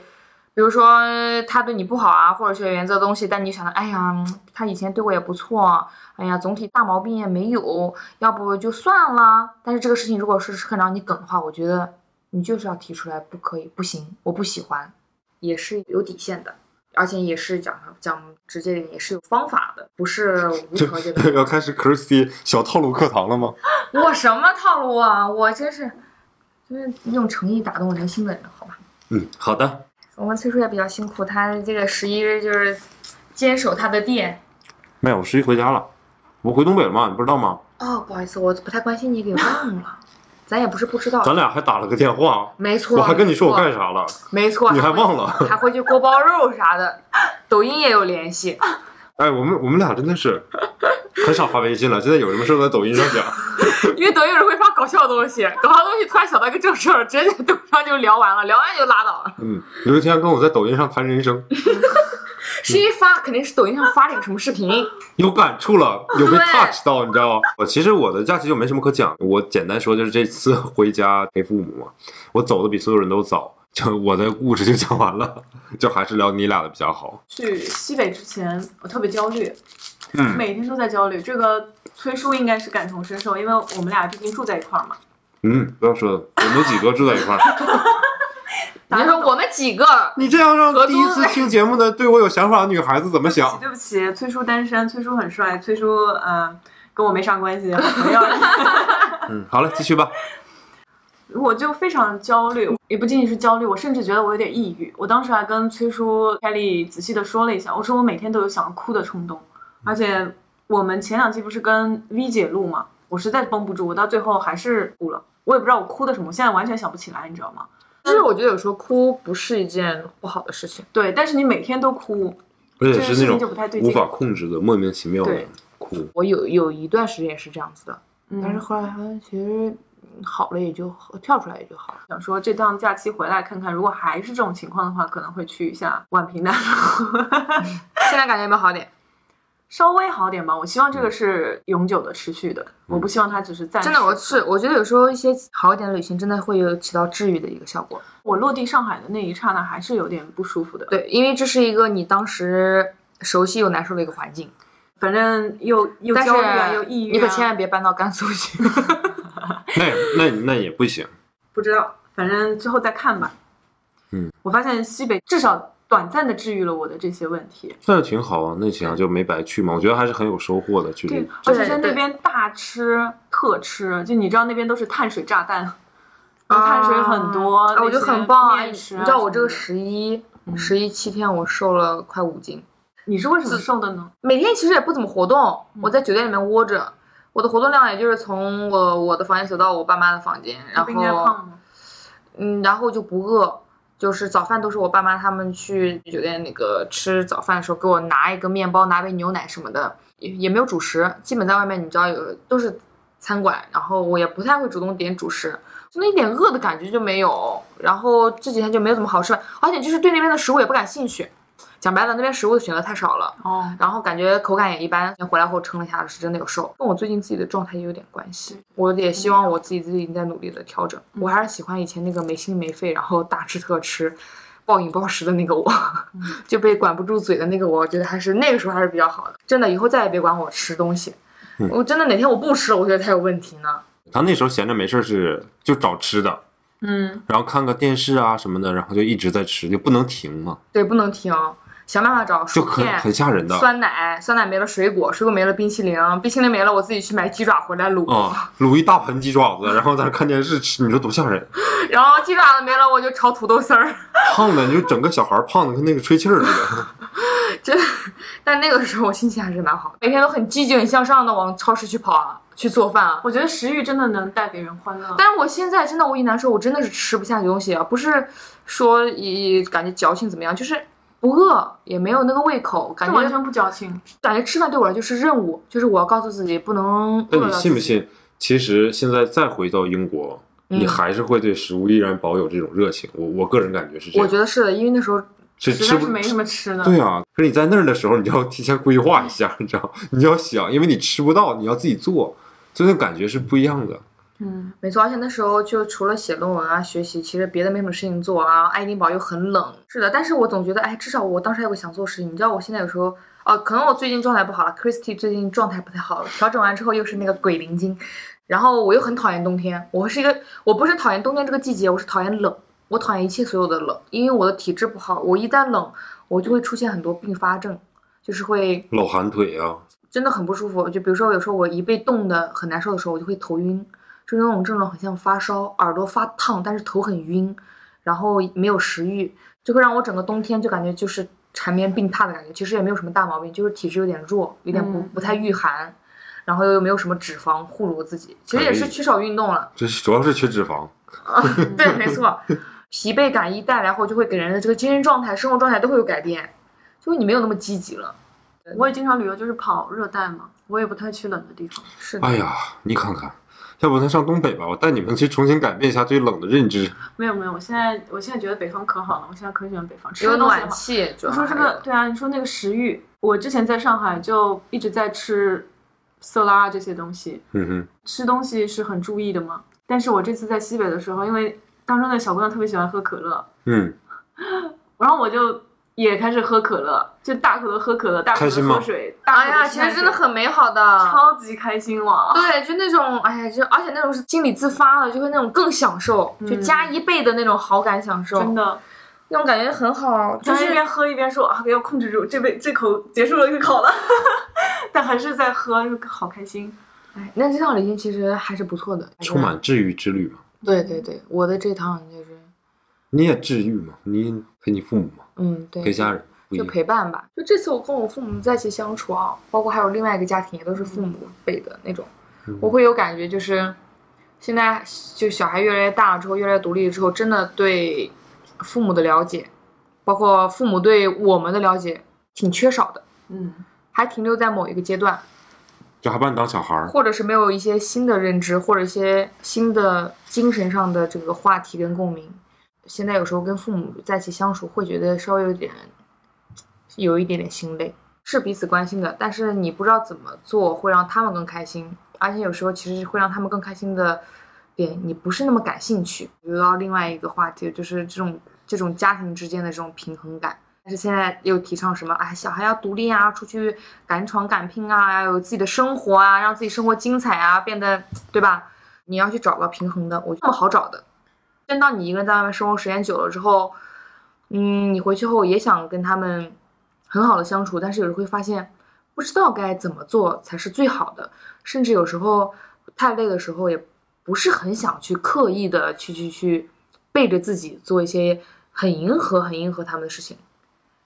比如说他对你不好啊，或者是原则的东西，但你想到，哎呀，嗯他以前对我也不错，哎呀，总体大毛病也没有，要不就算了。但是这个事情如果是很让你梗的话，我觉得你就是要提出来，不可以，不行，我不喜欢，也是有底线的，而且也是讲讲直接点，也是有方法的，不是无条件 的。要开始 Kirsty 小套路课堂了吗？我什么套路啊？我真是就是用诚意打动人心的人，好吧？嗯，好的。我们崔叔也比较辛苦，他这个十一就是坚守他的店。没有，我十一回家了，我回东北了嘛，你不知道吗？哦，不好意思，我不太关心你，给忘了。咱也不是不知道，咱俩还打了个电话，没错。我还跟你说我干啥了，没错，你还忘了？还回去锅包肉啥的，抖音也有联系。哎，我们我们俩真的是很少发微信了，现在有什么事都在抖音上讲。因为抖音有人会发搞笑的东西，搞笑的东西突然想到一个正事儿，直接在抖音上就聊完了，聊完就拉倒了。嗯，有一天跟我在抖音上谈人生，是一发肯定是抖音上发了一个什么视频，有感触了，有被 touch 到，你知道吗？我其实我的假期就没什么可讲，我简单说就是这次回家陪父母嘛，我走的比所有人都早，就我的故事就讲完了，就还是聊你俩的比较好。去西北之前，我特别焦虑，嗯每天都在焦虑。这个崔叔应该是感同身受，因为我们俩毕竟住在一块儿嘛。嗯，不要说了，我们几个住在一块儿。你说我们几个，你这样让第一次听节目的对我有想法的女孩子怎么想？对不起，崔叔单身，崔叔很帅，崔叔嗯、呃跟我没啥关系，好朋友。嗯，好了，继续吧。我就非常焦虑，也不仅仅是焦虑，我甚至觉得我有点抑郁。我当时还跟崔叔、凯莉仔细的说了一下，我说我每天都有想要哭的冲动，而且我们前两期不是跟 V 姐录嘛，我实在绷不住，我到最后还是哭了。我也不知道我哭的什么，我现在完全想不起来，你知道吗？其实我觉得有时候哭不是一件不好的事情。对，但是你每天都哭，而且这件事情是那种就不太对劲无法控制的莫名其妙的哭。我有有一段时间也是这样子的，但是嗯，后来好像其实好了也就跳出来也就好了。想说这趟假期回来看看，如果还是这种情况的话，可能会去一下宛平南路。现在感觉有没有好点？稍微好点吧。我希望这个是永久的、持续的，我不希望它只是暂时。真的，我是我觉得有时候一些好一点的旅行真的会有起到治愈的一个效果。我落地上海的那一刹那还是有点不舒服的。，对，因为这是一个你当时熟悉又难受的一个环境，反正又又但焦虑啊，又抑郁、啊。你可千万别搬到甘肃去。那那那也不行。不知道，反正之后再看吧。嗯，我发现西北至少短暂的治愈了我的这些问题。那挺好啊，那行就没白去嘛。我觉得还是很有收获的，去对，而且在那边大吃特吃，就你知道那边都是碳水炸弹，碳水很多，啊，我觉得很棒啊！你知道我这个十一嗯十一七天我瘦了快五斤，你是为什么瘦的呢？每天其实也不怎么活动，嗯我在酒店里面窝着，我的活动量也就是从我我的房间走到我爸妈的房间，然后？嗯，然后就不饿，就是早饭都是我爸妈他们去酒店那个吃早饭的时候给我拿一个面包，拿杯牛奶什么的，也也没有主食，基本在外面你知道有都是餐馆，然后我也不太会主动点主食，就那一点饿的感觉就没有，然后这几天就没有怎么好吃饭，而且就是对那边的食物也不感兴趣，讲白了那边食物的选择太少了。哦，然后感觉口感也一般，回来后称了一下是真的有瘦，跟我最近自己的状态也有点关系。我也希望我自己最近在努力的调整，我还是喜欢以前那个没心没肺，然后大吃特吃、暴饮暴食的那个我，就被管不住嘴的那个我，我觉得还是那个时候还是比较好的。真的，以后再也别管我吃东西，我真的哪天我不吃了，我觉得才有问题呢。他那时候闲着没事儿是就找吃的，嗯，然后看个电视啊什么的，然后就一直在吃，就不能停嘛，对，不能停，想办法找就片。很吓人的。酸奶，酸奶没了，水果，水果没了，冰淇淋，冰淇淋没了，我自己去买鸡爪回来卤。啊、卤一大盆鸡爪子，然后在那看电视吃，你说多吓人！然后鸡爪子没了，我就炒土豆丝儿。胖的，你就整个小孩胖的跟那个吹气儿似的。真的，但那个时候我心情还是蛮好，每天都很积极、很向上的往超市去跑啊，去做饭啊。我觉得食欲真的能带给人欢乐。但是我现在真的，我一难受，我真的是吃不下去东西啊，不是说一感觉矫情怎么样，就是不饿，也没有那个胃口，感觉完全不矫情。感觉吃饭对我来就是任务，就是我要告诉自己不能那你？信不信？其实现在再回到英国，嗯你还是会对食物依然保有这种热情。我我个人感觉是这样。我觉得是的，因为那时候实是吃不在是没什么吃的。对啊，可是你在那儿的时候，你就要提前规划一下，你知道，你就要想，因为你吃不到，你要自己做，就那感觉是不一样的。嗯，没错，而且那时候就除了写论文啊、学习，其实别的没什么事情做啊。爱丁堡又很冷，是的，但是我总觉得，哎，至少我当时还有个想做的事情。你知道，我现在有时候，哦，可能我最近状态不好了，Christy 最近状态不太好了，调整完之后又是那个鬼灵精，然后我又很讨厌冬天。我是一个，我不是讨厌冬天这个季节，我是讨厌冷，我讨厌一切所有的冷，因为我的体质不好，我一旦冷，我就会出现很多并发症，就是会老寒腿啊，真的很不舒服。就比如说，有时候我一被冻得很难受的时候，我就会头晕，就那种症状很像发烧，耳朵发烫，但是头很晕，然后没有食欲，就会让我整个冬天就感觉就是缠绵病榻的感觉。其实也没有什么大毛病，就是体质有点弱，有点不嗯不太御寒，然后又没有什么脂肪护住我自己，其实也是哎缺少运动了。这主要是缺脂肪。啊，对，没错，疲惫感一带来后，就会给人的这个精神状态、生活状态都会有改变，就是你没有那么积极了。我也经常旅游，就是跑热带嘛，我也不太去冷的地方。是的，哎呀，你看看，要不咱上东北吧，我带你们去重新改变一下对冷的认知。没有没有，我现在我现在觉得北方可好了，我现在可喜欢北方，吃有。暖气，你说这个对啊，你说那个食欲，我之前在上海就一直在吃色拉这些东西，嗯哼，吃东西是很注意的嘛。但是我这次在西北的时候，因为当中的小姑娘特别喜欢喝可乐，嗯，然后我就也开始喝可乐，就大口的喝可乐，大口的开心吗喝水，大口地哎呀，其实真的很美好的。超级开心哇！对，就那种，哎呀，就而且那种是心里自发的，就会那种更享受，就加一倍的那种好感享受，真的，那种感觉很好。就是一边喝一边说啊，要控制住，这杯这口结束了就好了，但还是在喝，就好开心。哎，那这趟旅行其实还是不错的，充满治愈之旅嘛。对对对，我的这趟就是，你也治愈嘛？你陪你父母嘛？嗯，对，陪家人就。陪伴吧。就这次我跟我父母在一起相处啊，包括还有另外一个家庭，也都是父母辈的那种，嗯我会有感觉，就是现在就小孩越来越大了之后，越来越独立了之后，真的对父母的了解，包括父母对我们的了解，挺缺少的，嗯，还停留在某一个阶段，就还把你当小孩儿。或者是没有一些新的认知，或者一些新的精神上的这个话题跟共鸣。现在有时候跟父母在一起相处，会觉得稍微有点，有一点点心累。是彼此关心的，但是你不知道怎么做会让他们更开心，而且有时候其实会让他们更开心的点，你不是那么感兴趣。聊到另外一个话题，就是这种这种家庭之间的这种平衡感。但是现在又提倡什么？哎，小孩要独立啊，出去敢闯敢拼啊，要有自己的生活啊，让自己生活精彩啊，变得对吧？你要去找到平衡的，我这么好找的。真当你一个人在外面生活时间久了之后，嗯，你回去后也想跟他们很好的相处，但是有时会发现不知道该怎么做才是最好的，甚至有时候太累的时候，也不是很想去刻意的去去去背着自己做一些很迎合、很迎合他们的事情。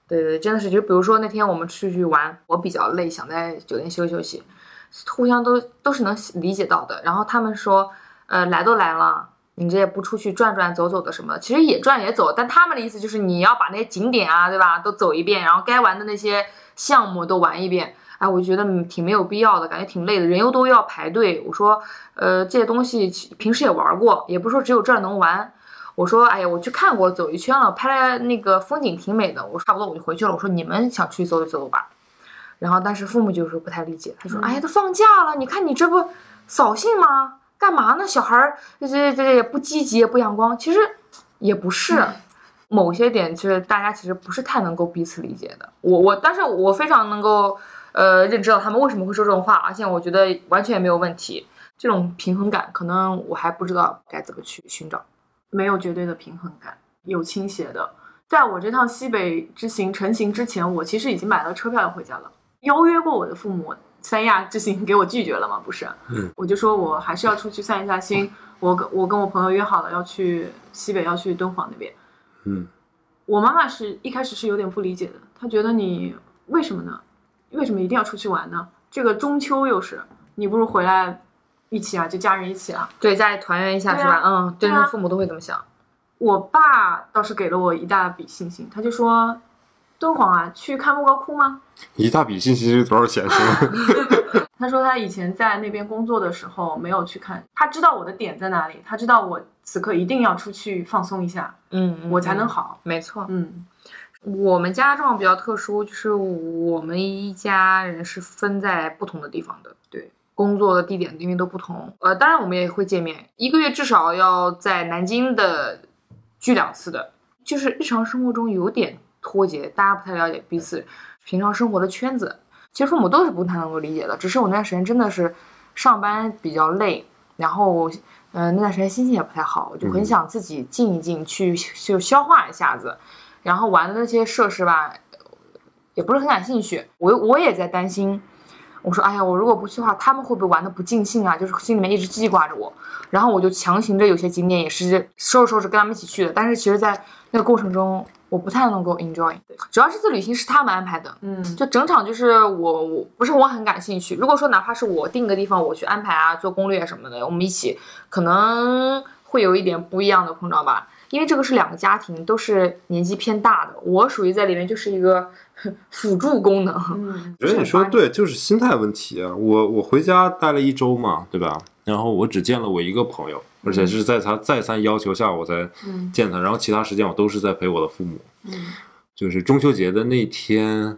对对，真的是，就比如说那天我们出去玩，我比较累，想在酒店休息休息，互相都都是能理解到的。然后他们说，呃，来都来了，你这也不出去转转走走的什么的，其实也转也走，但他们的意思就是你要把那些景点啊，对吧，都走一遍，然后该玩的那些项目都玩一遍。哎，我觉得挺没有必要的，感觉挺累的，人又都要排队。我说，呃，这些东西平时也玩过，也不是说只有这儿能玩。我说，哎呀，我去看过，走一圈了，拍了那个风景挺美的。我差不多我就回去了。我说你们想去走走走吧。然后，但是父母就是不太理解，他说，哎呀，都放假了，你看你这不扫兴吗？干嘛呢？小孩儿这这这也不积极，也不阳光。其实也不是，某些点其实大家其实不是太能够彼此理解的。我我，但是我非常能够呃认知到他们为什么会说这种话，而且我觉得完全没有问题。这种平衡感，可能我还不知道该怎么去寻找。没有绝对的平衡感，有倾斜的。在我这趟西北之行成行之前，我其实已经买了车票要回家了，邀约过我的父母。三亚之行给我拒绝了吗？不是，嗯，我就说我还是要出去散一下心。我跟我跟我朋友约好了要去西北，要去敦煌那边。嗯，我妈妈是一开始是有点不理解的，她觉得你为什么呢？为什么一定要出去玩呢？这个中秋又是，你不如回来一起啊，就家人一起啊。对，家里团圆一下是吧？嗯，对，父母都会这么想。我爸倒是给了我一大笔信心，他就说。敦煌啊，去看莫高窟吗？一大笔信息是多少钱是吗？他说他以前在那边工作的时候没有去看，他知道我的点在哪里，他知道我此刻一定要出去放松一下，嗯，我才能好。没错，嗯，我们家状况比较特殊，就是我们一家人是分在不同的地方的，对，工作的地点因为都不同，呃，当然我们也会见面，一个月至少要在南京的聚两次的，就是日常生活中有点。脱节，大家不太了解彼此平常生活的圈子。其实父母都是不太能够理解的，只是我那段时间真的是上班比较累，然后嗯那段时间心情也不太好，我就很想自己静一静，去就消化一下子。然后玩的那些设施吧，也不是很感兴趣。我我也在担心，我说哎呀，我如果不去的话，他们会不会玩的不尽兴啊？就是心里面一直记挂着我。然后我就强行着有些景点也是收拾收拾跟他们一起去的，但是其实，在那个过程中。我不太能够 enjoy，主要这次旅行是他们安排的，嗯，就整场就是我我不是我很感兴趣。如果说哪怕是我定个地方，我去安排啊，做攻略什么的，我们一起可能会有一点不一样的碰撞吧。因为这个是两个家庭，都是年纪偏大的，我属于在里面就是一个 辅助功能。嗯，我觉得你说的对，就是心态问题啊。我我回家待了一周嘛，对吧？然后我只见了我一个朋友。而且是在他再三要求下，我才见他。然后其他时间我都是在陪我的父母。嗯，就是中秋节的那天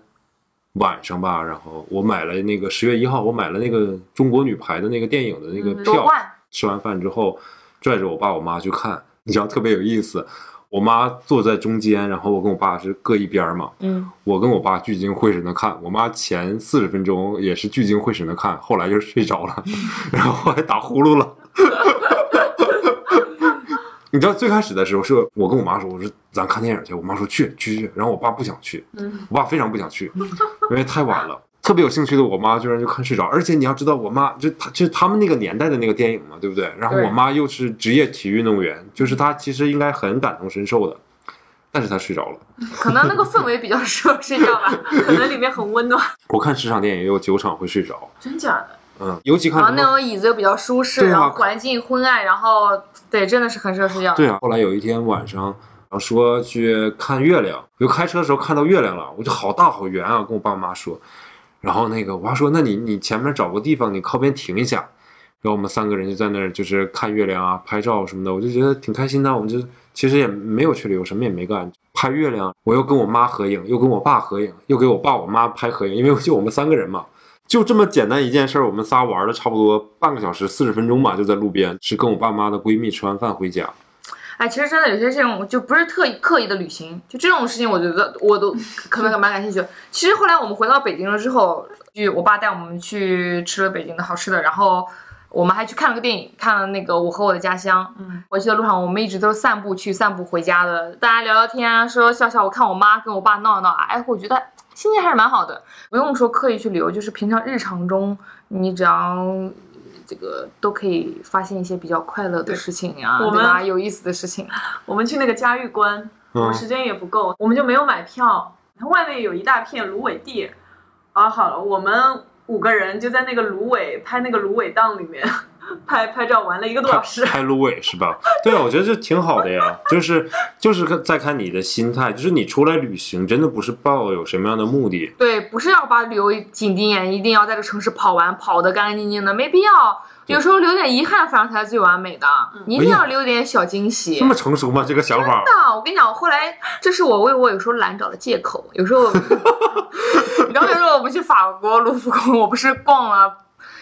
晚上吧，然后我买了那个十月一号，我买了那个中国女排的那个电影的那个票。吃完饭之后，拽着我爸我妈去看，你知道特别有意思。我妈坐在中间，然后我跟我爸是各一边嘛。嗯，我跟我爸聚精会神的看，我妈前四十分钟也是聚精会神的看，后来就睡着了，然后还打呼噜了。你知道最开始的时候是我跟我妈说，我说咱看电影去，我妈说去去去，然后我爸不想去，我爸非常不想去，因为太晚了。特别有兴趣的我妈居然就看睡着，而且你要知道，我妈就她就是他们那个年代的那个电影嘛，对不对？然后我妈又是职业体育运动员，就是她其实应该很感同身受的，但是她睡着了。可能那个氛围比较适合睡觉吧，可能里面很温暖。我看十场电影也有九场会睡着，真假的？嗯，尤其看然后那种椅子又比较舒适，然后环境昏暗，然后对，真的是很适合睡觉。对啊，后来有一天晚上，然后说去看月亮，就开车的时候看到月亮了，我就好大好圆啊，跟我爸妈说。然后那个我妈说，那你你前面找个地方，你靠边停一下。然后我们三个人就在那儿就是看月亮啊，拍照什么的，我就觉得挺开心的。我们就其实也没有去旅游，什么也没干。拍月亮，我又跟我妈合影，又跟我爸合影，又给我爸我妈拍合影，因为就我们三个人嘛。就这么简单一件事儿，我们仨玩了差不多半个小时，四十分钟吧，就在路边，是跟我爸妈的闺蜜吃完饭回家。哎，其实真的有些这种就不是特意刻意的旅行，就这种事情，我觉得我都 可能蛮感兴趣。其实后来我们回到北京了之后，就我爸带我们去吃了北京的好吃的，然后我们还去看了个电影，看了那个《我和我的家乡》。嗯，回去的路上，我们一直都是散步去，散步回家的，大家聊聊天啊，说笑笑。我看我妈跟我爸闹闹啊，哎，我觉得心情还是蛮好的，不用说刻意去旅游，就是平常日常中，你只要这个都可以发现一些比较快乐的事情呀、我对吧？有意思的事情。我们去那个嘉峪关，我们嗯时间也不够，我们就没有买票。它外面有一大片芦苇地，啊，好了，我们五个人就在那个芦苇拍那个芦苇荡里面 拍拍照，玩了一个多小时。拍芦苇是吧？对啊，我觉得这挺好的呀。就是就是看再看你的心态，就是你出来旅行，真的不是抱有什么样的目的。对，不是要把旅游景点一定要在这个城市跑完，跑得干干净净的，没必要。有时候留点遗憾，反而才是最完美的。你一定要留点小惊喜。这么成熟吗？这个想法？真的，我跟你讲，我后来这是我为我有时候懒找的借口。有时候，你知道，有时候我不去法国卢浮宫，我不是逛了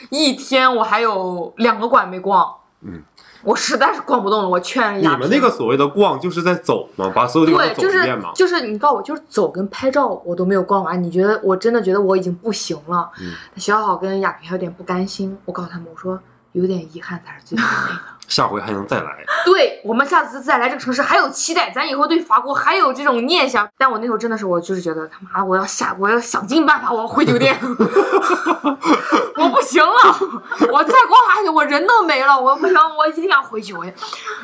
一天，我还有两个馆没逛。嗯，我实在是逛不动了，我劝你们那个所谓的逛，就是在走嘛，把所有地方对，就是一遍嘛。就是你告诉我，就是走跟拍照我都没有逛完，你觉得我真的觉得我已经不行了。嗯小好跟亚萍还有点不甘心，我告诉他们，我说有点遗憾才是最完美的。下回还能再来。对我们下次再来这个城市还有期待，咱以后对法国还有这种念想。但我那时候真的是，我就是觉得他妈的，我要下，我要想尽办法，我要回酒店，我不行了，我再逛下去，我人都没了，我不行，我一定要回去。我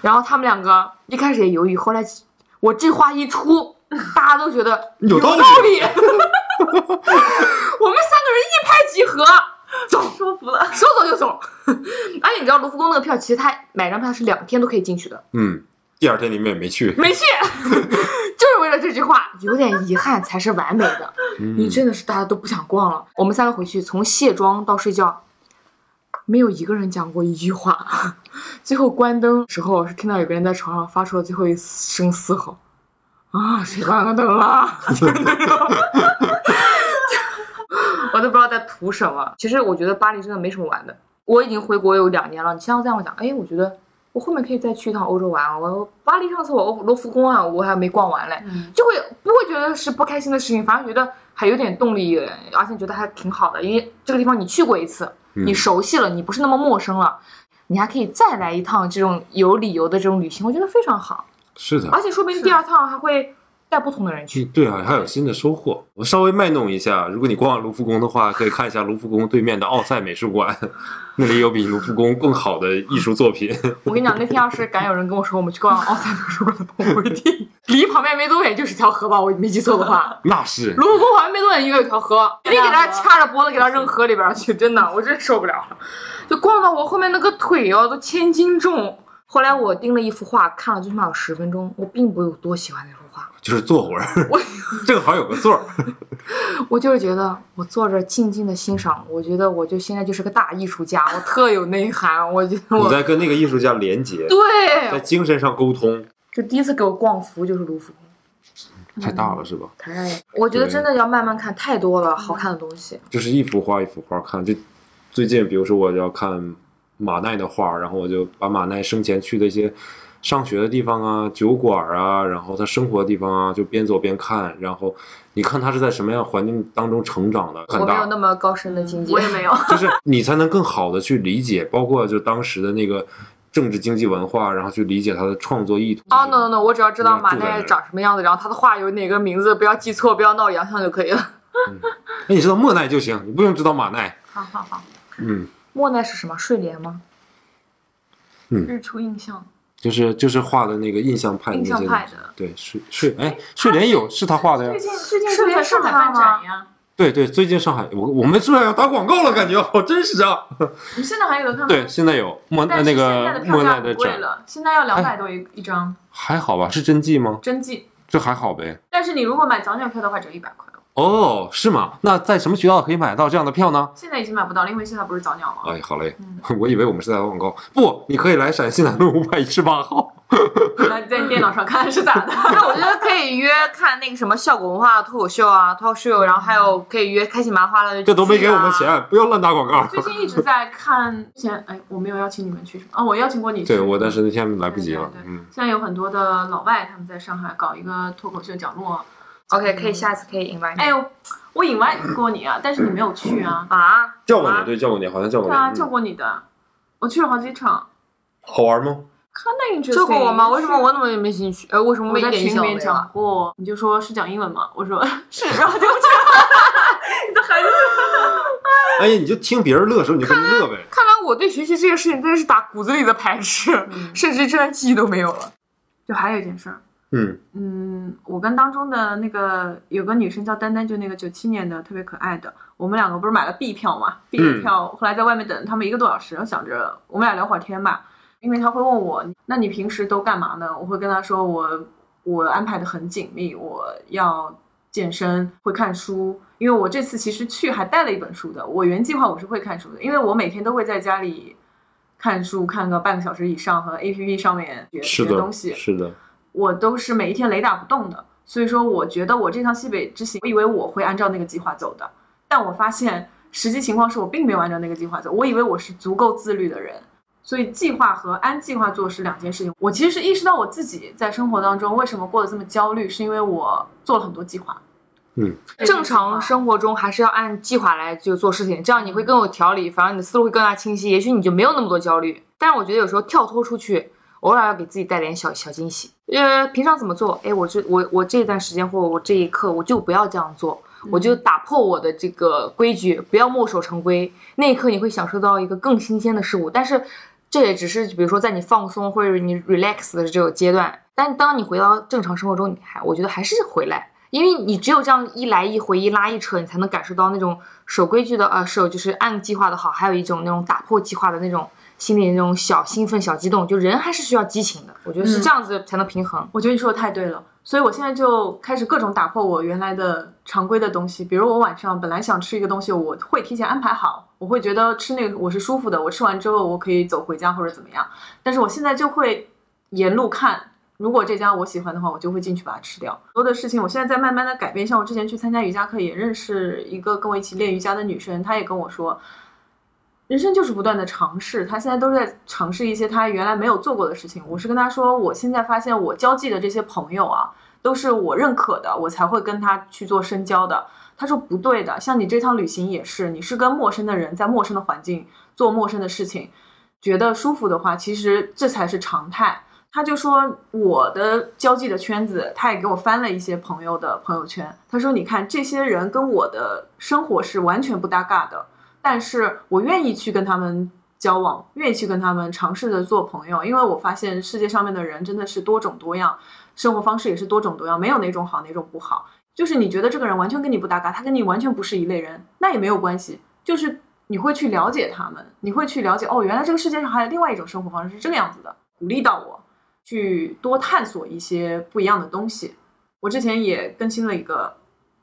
然后他们两个一开始也犹豫，后来我这话一出，大家都觉得有道理道理。我们三个人一拍即合，走。说服了，说走就走。而且你知道卢浮宫那个票，其实他买张票是两天都可以进去的，嗯，第二天你们也没去。没去，就是为了这句话，有点遗憾才是完美的。你嗯，真的是大家都不想逛了。我们三个回去，从卸妆到睡觉，没有一个人讲过一句话。最后关灯时候，是听到有个人在床上发出了最后一声嘶吼。啊，谁关了灯了？我都不知道在图什么。其实我觉得巴黎真的没什么玩的。我已经回国有两年了，你现在这样讲，哎，我觉得我后面可以再去一趟欧洲玩。我巴黎上次我欧罗浮宫啊，我还没逛完嘞，嗯就会不会觉得是不开心的事情，反而觉得还有点动力，而且觉得还挺好的，因为这个地方你去过一次，你熟悉了，你不是那么陌生了。你还可以再来一趟这种有理由的这种旅行，我觉得非常好，是的。而且说不定第二趟还会带不同的人去。嗯对啊，还有新的收获。我稍微卖弄一下，如果你逛卢浮宫的话，可以看一下卢浮宫对面的奥赛美术馆，那里有比卢浮宫更好的艺术作品。我跟你讲，那天要是敢有人跟我说我们去逛奥赛美术馆，我不一定。离旁边没多远就是条河吧，我没记错的话。那是卢浮宫好像没多远应该有条河，你给他掐着脖子给他扔河里边去，真的，我真受不了了。就逛到我后面那个腿哦，都千斤重。后来我盯了一幅画，看了最起码有十分钟，我并不有多喜欢那幅画，就是坐会儿，正好有个座儿。我就是觉得我坐着静静的欣赏，我觉得我就现在就是个大艺术家，我特有内涵，我觉得你我在跟那个艺术家连接，对在，精神上沟通，就第一次给我逛服就是卢浮宫。太大了是吧？太，我觉得真的要慢慢看，太多了好看的东西。就是一幅画一幅画看。就最近，比如说我要看马奈的画，然后我就把马奈生前去的一些上学的地方啊、酒馆啊，然后他生活的地方啊，就边走边看。然后你看他是在什么样环境当中成长的，很大我没有那，么高深的境界，我也没有。就是你才能更好的去理解，包括就当时的那个政治经济文化，然后去理解他的创作意图。哦、no no no，我只要知道马奈长什么样子，然后他的画有哪个名字，不要记错，不要闹洋相就可以了。那，你知道莫奈就行，你不用知道马奈。好好好，嗯，莫奈是什么？睡莲吗？嗯日出印象，就是就是画的那个印象派的印象派的。对，睡睡哎，睡莲有是他画的呀最。近最近是是在上海办展呀，对对，最近上海，我我们是不是要打广告了？感觉好真实啊！你现在还有的看吗？对，，现在有莫但那是现在的个莫价奈的展，很贵了，现在要两百多一一张还好吧？是真迹吗？真迹。这还好呗。但是你如果买早鸟票的话，只有一百块哦。哦，是吗？那在什么渠道可以买到这样的票呢？现在已经买不到了，因为现在不是早鸟吗？哎，好嘞，我以为我们是在打广告。不，你可以来陕西南路五百一十八号。那你在你电脑上看是咋的？那我觉得可以约看那个什么效果文化脱口秀啊，talk show，然后还有可以约开心麻花的、这都没给我们。钱，不要乱打广告。最近一直在看，之前哎，我没有邀请你们去什么啊？我邀请过你去。对我，但是那天来不及了对。对对嗯，现在有很多的老外他们在上海搞一个脱口秀讲座。OK，可以下次可以 invite 你。哎呦，我 invite 过你啊，但是你没有去啊。啊，叫过你，对，叫过你，好像叫过你。对啊，嗯叫过你的，我去了好几场。好玩吗？看那个救过我吗？为什么我怎么也没兴趣？呃，为什么我在没一点印群里面讲？过，你就说是讲英文吗？我说 是，然后就不去。你的孩子哎呀，你就听别人乐的时候，你就跟着乐呗。看来我对学习这个事情真的是打骨子里的排斥，甚至这段记忆都没有了。就还有一件事儿，嗯，嗯，我跟当中的那个有个女生叫丹丹，就那个九七年的，特别可爱的。我们两个不是买了 B 票嘛？B 票，后来在外面等他们一个多小时，我想着我们俩聊会儿天吧，因为他会问我，那你平时都干嘛呢？我会跟他说我我安排的很紧密，我要健身，会看书。因为我这次其实去还带了一本书的，我原计划我是会看书的，因为我每天都会在家里看书，看个半个小时以上，和 A P P 上面学是的学东，西。是的。我都是每一天雷打不动的。所以说，我觉得我这趟西北之行，我以为我会按照那个计划走的，但我发现实际情况是我并没有按照那个计划走。我以为我是足够自律的人，所以计划和按计划做是两件事情。我其实是意识到我自己在生活当中为什么过得这么焦虑，是因为我做了很多计划。嗯，正常生活中还是要按计划来就做事情，这样你会更有条理，反而你的思路会更加清晰，也许你就没有那么多焦虑。但是我觉得有时候跳脱出去，偶尔要给自己带点小小惊喜。呃，平常怎么做？哎，我这我我这段时间或我这一刻我就不要这样做，我就打破我的这个规矩，不要墨守成规。那一刻你会享受到一个更新鲜的事物，但是这也只是比如说在你放松或者你 relax 的这个阶段。但当你回到正常生活中，你还我觉得还是回来。因为你只有这样一来一回、一拉一扯，你才能感受到那种守规矩的呃守就是按计划的好，还有一种那种打破计划的那种心里那种小兴奋、小激动。就人还是需要激情的，我觉得是这样子才能平衡。我觉得你说的太对了，所以我现在就开始各种打破我原来的常规的东西。比如我晚上本来想吃一个东西，我会提前安排好，我会觉得吃那个我是舒服的，我吃完之后我可以走回家或者怎么样。但是我现在就会沿路看，如果这家我喜欢的话，我就会进去把它吃掉。很多的事情我现在在慢慢的改变，像我之前去参加瑜伽课，也认识一个跟我一起练瑜伽的女生，她也跟我说。人生就是不断的尝试，他现在都在尝试一些他原来没有做过的事情。我是跟他说，我现在发现我交际的这些朋友啊，都是我认可的，我才会跟他去做深交的。他说不对的，像你这趟旅行也是，你是跟陌生的人在陌生的环境做陌生的事情，觉得舒服的话，其实这才是常态。他就说我的交际的圈子，他也给我翻了一些朋友的朋友圈。他说，你看这些人跟我的生活是完全不搭嘎的。但是我愿意去跟他们交往，愿意去跟他们尝试着做朋友，因为我发现世界上面的人真的是多种多样，生活方式也是多种多样，没有哪种好哪种不好。就是你觉得这个人完全跟你不搭嘎，他跟你完全不是一类人，那也没有关系。就是你会去了解他们，你会去了解哦，原来这个世界上还有另外一种生活方式是这个样子的，鼓励到我去多探索一些不一样的东西。我之前也更新了一个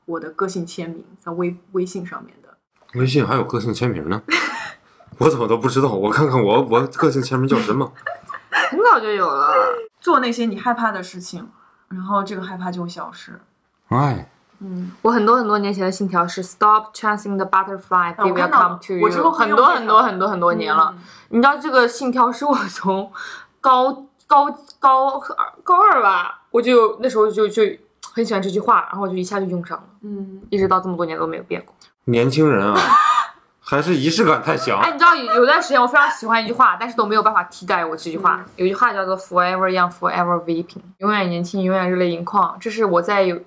我的个性签名，在微微信上面。微信还有个性签名呢，我怎么都不知道？我看看我我个性签名叫什么？很早就有了。做那些你害怕的事情，然后这个害怕就会消失。哎，嗯，我很多很多年前的信条是 Stop chasing the butterfly, 我 they will 看到 come to 我之后 you。很多很多很多很多年了。嗯你知道这个信条是我从高 高高高二吧，我就那时候就就很喜欢这句话，然后我就一下就用上了，嗯，一直到这么多年都没有变过。年轻人啊，还是仪式感太强。哎，你知道有有段时间我非常喜欢一句话，但是都没有办法替代我这句话。嗯有一句话叫做 “Forever young, forever vaping”，永远年轻，永远热泪盈眶。这是我在有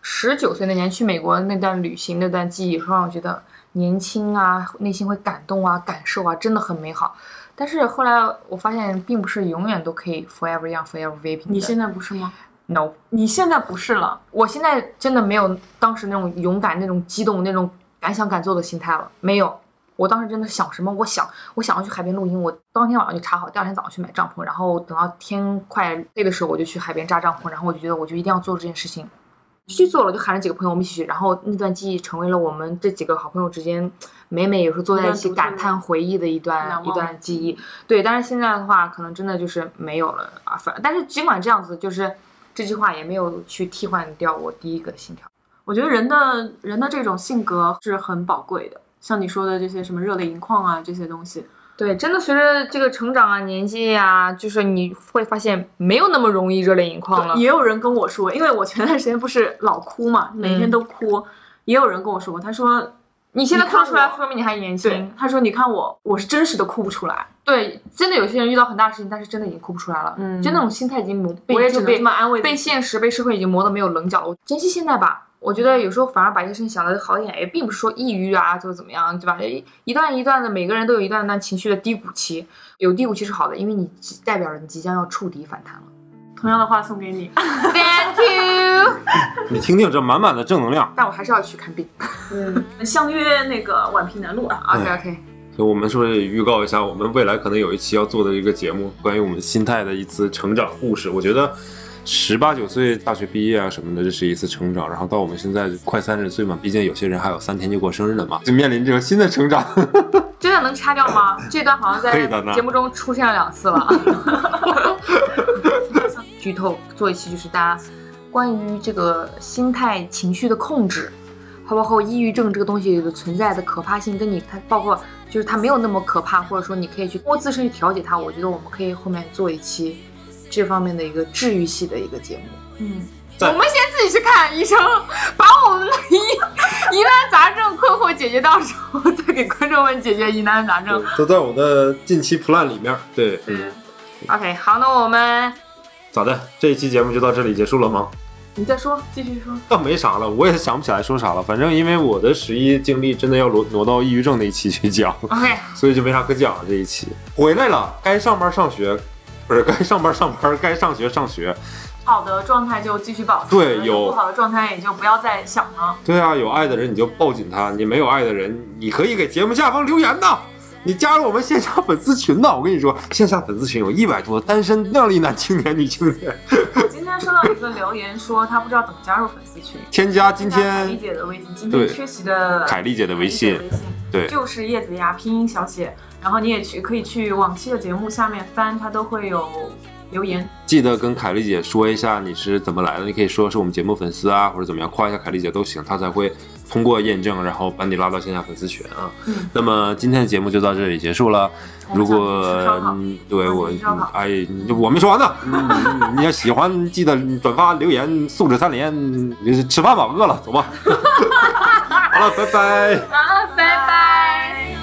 十九岁那年去美国那段旅行那段记忆，会让我觉得年轻啊，内心会感动啊，感受啊，真的很美好。但是后来我发现，并不是永远都可以 forever young, forever vaping。你现在不是吗？no，你现在不是了。我现在真的没有当时那种勇敢、那种激动、那种敢想敢做的心态了，没有。我当时真的想什么？我想，我想要去海边露营，我当天晚上就查好，第二天早上去买帐篷，然后等到天快黑的时候，我就去海边扎帐篷，然后我就觉得我就一定要做这件事情。去做了，就喊了几个朋友我们一起去，然后那段记忆成为了我们这几个好朋友之间每每有时候坐在一起感叹回忆的一段一段记忆。对，但是现在的话，可能真的就是没有了啊。反但是尽管这样子，就是这句话也没有去替换掉我第一个心跳。我觉得人的人的这种性格是很宝贵的，像你说的这些什么热泪盈眶啊这些东西，对，真的随着这个成长啊、年纪呀、就是你会发现没有那么容易热泪盈眶了。也有人跟我说，因为我前段时间不是老哭嘛，每天都哭，也有人跟我说过，他说你现在看哭得出来，说明你还年轻。，他说你看我，我是真实的哭不出来，对，真的有些人遇到很大的事情，但是真的已经哭不出来了。嗯就那种心态已经磨，被我也只能这么安慰被现实、被社会已经磨得没有棱角了。我珍惜现在吧。我觉得有时候反而把一些事情想得好一点，也并不是说抑郁啊，就怎么样，对吧？一一段一段的，每个人都有一段段情绪的低谷期，有低谷期是好的，因为你即代表着你即将要触底反弹了。同样的话送给你，Thank you，你听听这满满的正能量。但我还是要去看病。嗯，相约那个宛平南路啊，OK OK，就我们是不是也预告一下，我们未来可能有一期要做的一个节目，关于我们心态的一次成长故事。我觉得十八九岁大学毕业啊什么的，这是一次成长。然后到我们现在快三十岁嘛，毕竟有些人还有三天就过生日了嘛，就面临这个新的成长。真的能掐掉吗？这段好像在节目中出现了两次了。剧透做一期就是大家关于这个心态、情绪的控制，还包括抑郁症这个东西的存在的可怕性，跟你它包括就是它没有那么可怕，或者说你可以去通过自身去调节它。我觉得我们可以后面做一期这方面的一个治愈系的一个节目。嗯，我们先自己去看医生，把我们的疑疑难杂症、困惑解决到时候，再给观众们解决疑难杂症。都在我的近期 plan 里面。对，嗯，OK，好，那我们咋的？这一期节目就到这里结束了吗？你再说，继续说，倒没啥了，我也想不起来说啥了。反正因为我的十一经历真的要挪挪到抑郁症那一期去讲，OK，所以就没啥可讲了。这一期回来了，该上班上学，不是该上班上班，该上学上学。好的状态就继续保持，对有不好的状态也就不要再想了。对啊，有爱的人你就抱紧他，你没有爱的人，你可以给节目下方留言呐。你加入我们线下粉丝群呐！我跟你说，线下粉丝群有一百多单身靓丽男青年、女青年，我今天收到一个留言说他不知道怎么加入粉丝群，添加今天加凯丽姐的微信，今天缺席的凯丽姐的微信对就是叶子牙拼音小写，然后你也去可以去往期的节目下面翻，它都会有留言。记得跟凯丽姐说一下你是怎么来的，你可以说是我们节目粉丝啊，或者怎么样，夸一下凯丽姐都行，她才会通过验证，然后把你拉到线下粉丝群啊。嗯，那么今天的节目就到这里结束了。如果对我哎，我没说完呢。嗯你要喜欢，记得转发留言，素质三连。吃饭吧，饿了，走吧。好了，拜拜。啊，拜拜。